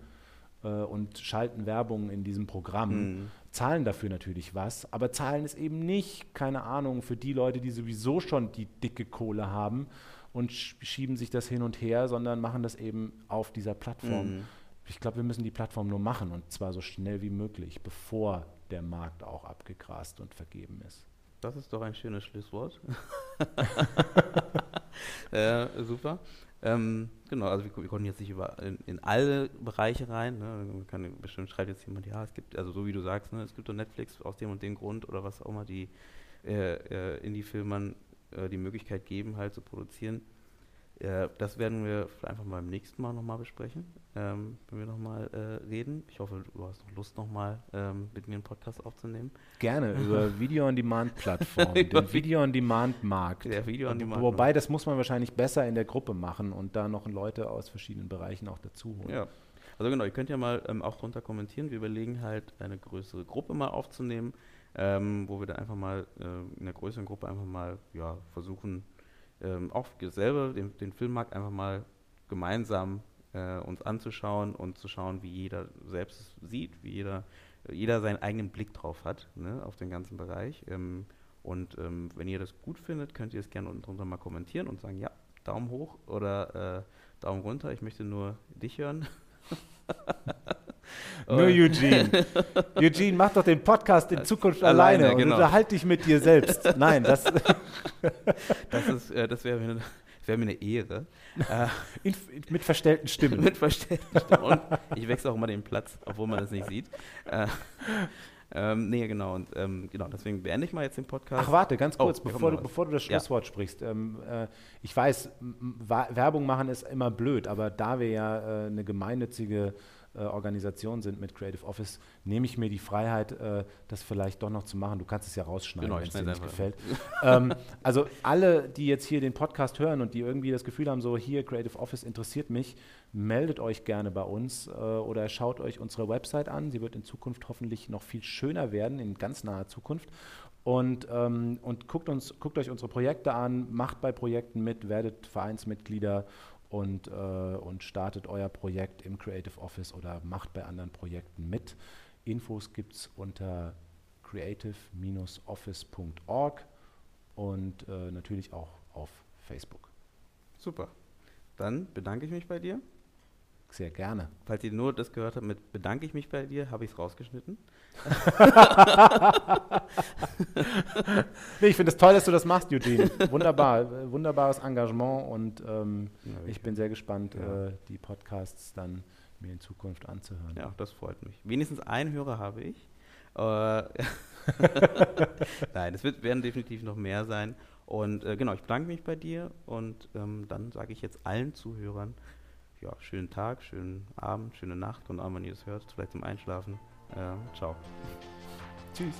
äh, und schalten Werbung in diesem Programm, Mhm. Zahlen dafür natürlich was, aber zahlen es eben nicht, keine Ahnung, für die Leute, die sowieso schon die dicke Kohle haben und sch- schieben sich das hin und her, sondern machen das eben auf dieser Plattform. Mhm. Ich glaube, wir müssen die Plattform nur machen und zwar so schnell wie möglich, bevor der Markt auch abgegrast und vergeben ist. Das ist doch ein schönes Schlusswort. äh, super. Ähm, genau, also wir, wir konnten jetzt nicht über in, in alle Bereiche rein. Ne? Kann, bestimmt schreibt jetzt jemand, ja, es gibt, also so wie du sagst, ne, es gibt doch Netflix aus dem und dem Grund oder was auch immer, die äh, äh, Indie-Filmern äh, die Möglichkeit geben, halt zu produzieren. Äh, das werden wir einfach mal beim nächsten Mal nochmal besprechen, ähm, wenn wir nochmal äh, reden. Ich hoffe, du hast noch Lust, nochmal ähm, mit mir einen Podcast aufzunehmen. Gerne über Video-on-Demand-Plattformen, den Video-on-Demand-Markt. Der Video on Demand. Wobei, das muss man wahrscheinlich besser in der Gruppe machen und da noch Leute aus verschiedenen Bereichen auch dazu holen. Ja. Also genau, ihr könnt ja mal ähm, auch drunter kommentieren. Wir überlegen halt, eine größere Gruppe mal aufzunehmen, ähm, wo wir dann einfach mal äh, in einer größeren Gruppe einfach mal ja, versuchen, ähm, auch selber den, den Filmmarkt einfach mal gemeinsam äh, uns anzuschauen und zu schauen, wie jeder selbst sieht, wie jeder, jeder seinen eigenen Blick drauf hat, ne, auf den ganzen Bereich. Ähm, und ähm, wenn ihr das gut findet, könnt ihr es gerne unten drunter mal kommentieren und sagen, ja, Daumen hoch oder äh, Daumen runter, ich möchte nur dich hören. Nur Eugene. Eugene, mach doch den Podcast in Zukunft Alleine, alleine, genau. und unterhalte dich mit dir selbst. Nein, das Das, ist, äh, das wäre mir, eine- wär mir eine Ehre. Äh, in, mit verstellten Stimmen. mit verständlich. Und ich wechsle auch immer den Platz, obwohl man das nicht sieht. Äh, ähm, nee, genau. Und ähm, genau, deswegen beende ich mal jetzt den Podcast. Ach, warte, ganz Oh, kurz, kommt bevor, du, bevor du das Ja. Schlusswort sprichst. Ähm, äh, ich weiß, Werbung machen ist immer blöd, aber da wir ja äh, eine gemeinnützige äh, Organisation sind mit Creative Office, nehme ich mir die Freiheit, äh, das vielleicht doch noch zu machen. Du kannst es ja rausschneiden, Genau, wenn es dir nicht gefällt. ähm, also alle, die jetzt hier den Podcast hören und die irgendwie das Gefühl haben, so hier Creative Office interessiert mich, meldet euch gerne bei uns äh, oder schaut euch unsere Website an. Sie wird in Zukunft hoffentlich noch viel schöner werden, in ganz naher Zukunft. Und, ähm, und guckt, uns, guckt euch unsere Projekte an, macht bei Projekten mit, werdet Vereinsmitglieder und, äh, und startet euer Projekt im Creative Office oder macht bei anderen Projekten mit. Infos gibt es unter creative-office.org und äh, natürlich auch auf Facebook. Super. Dann bedanke ich mich bei dir. Sehr gerne. Falls ihr nur das gehört habt mit bedanke ich mich bei dir, habe ich es rausgeschnitten. Nee, ich finde es toll, dass du das machst, Eugene. Wunderbar, wunderbares Engagement und ähm, ja, ich bin sehr gespannt, ja. äh, die Podcasts dann mir in Zukunft anzuhören. Ja, das freut mich. Wenigstens einen Hörer habe ich. Äh, Nein, es wird, werden definitiv noch mehr sein. Und äh, genau, ich bedanke mich bei dir und ähm, dann sage ich jetzt allen Zuhörern, ja, schönen Tag, schönen Abend, schöne Nacht und auch wenn ihr es hört, vielleicht zum Einschlafen. Äh, ciao. Tschüss.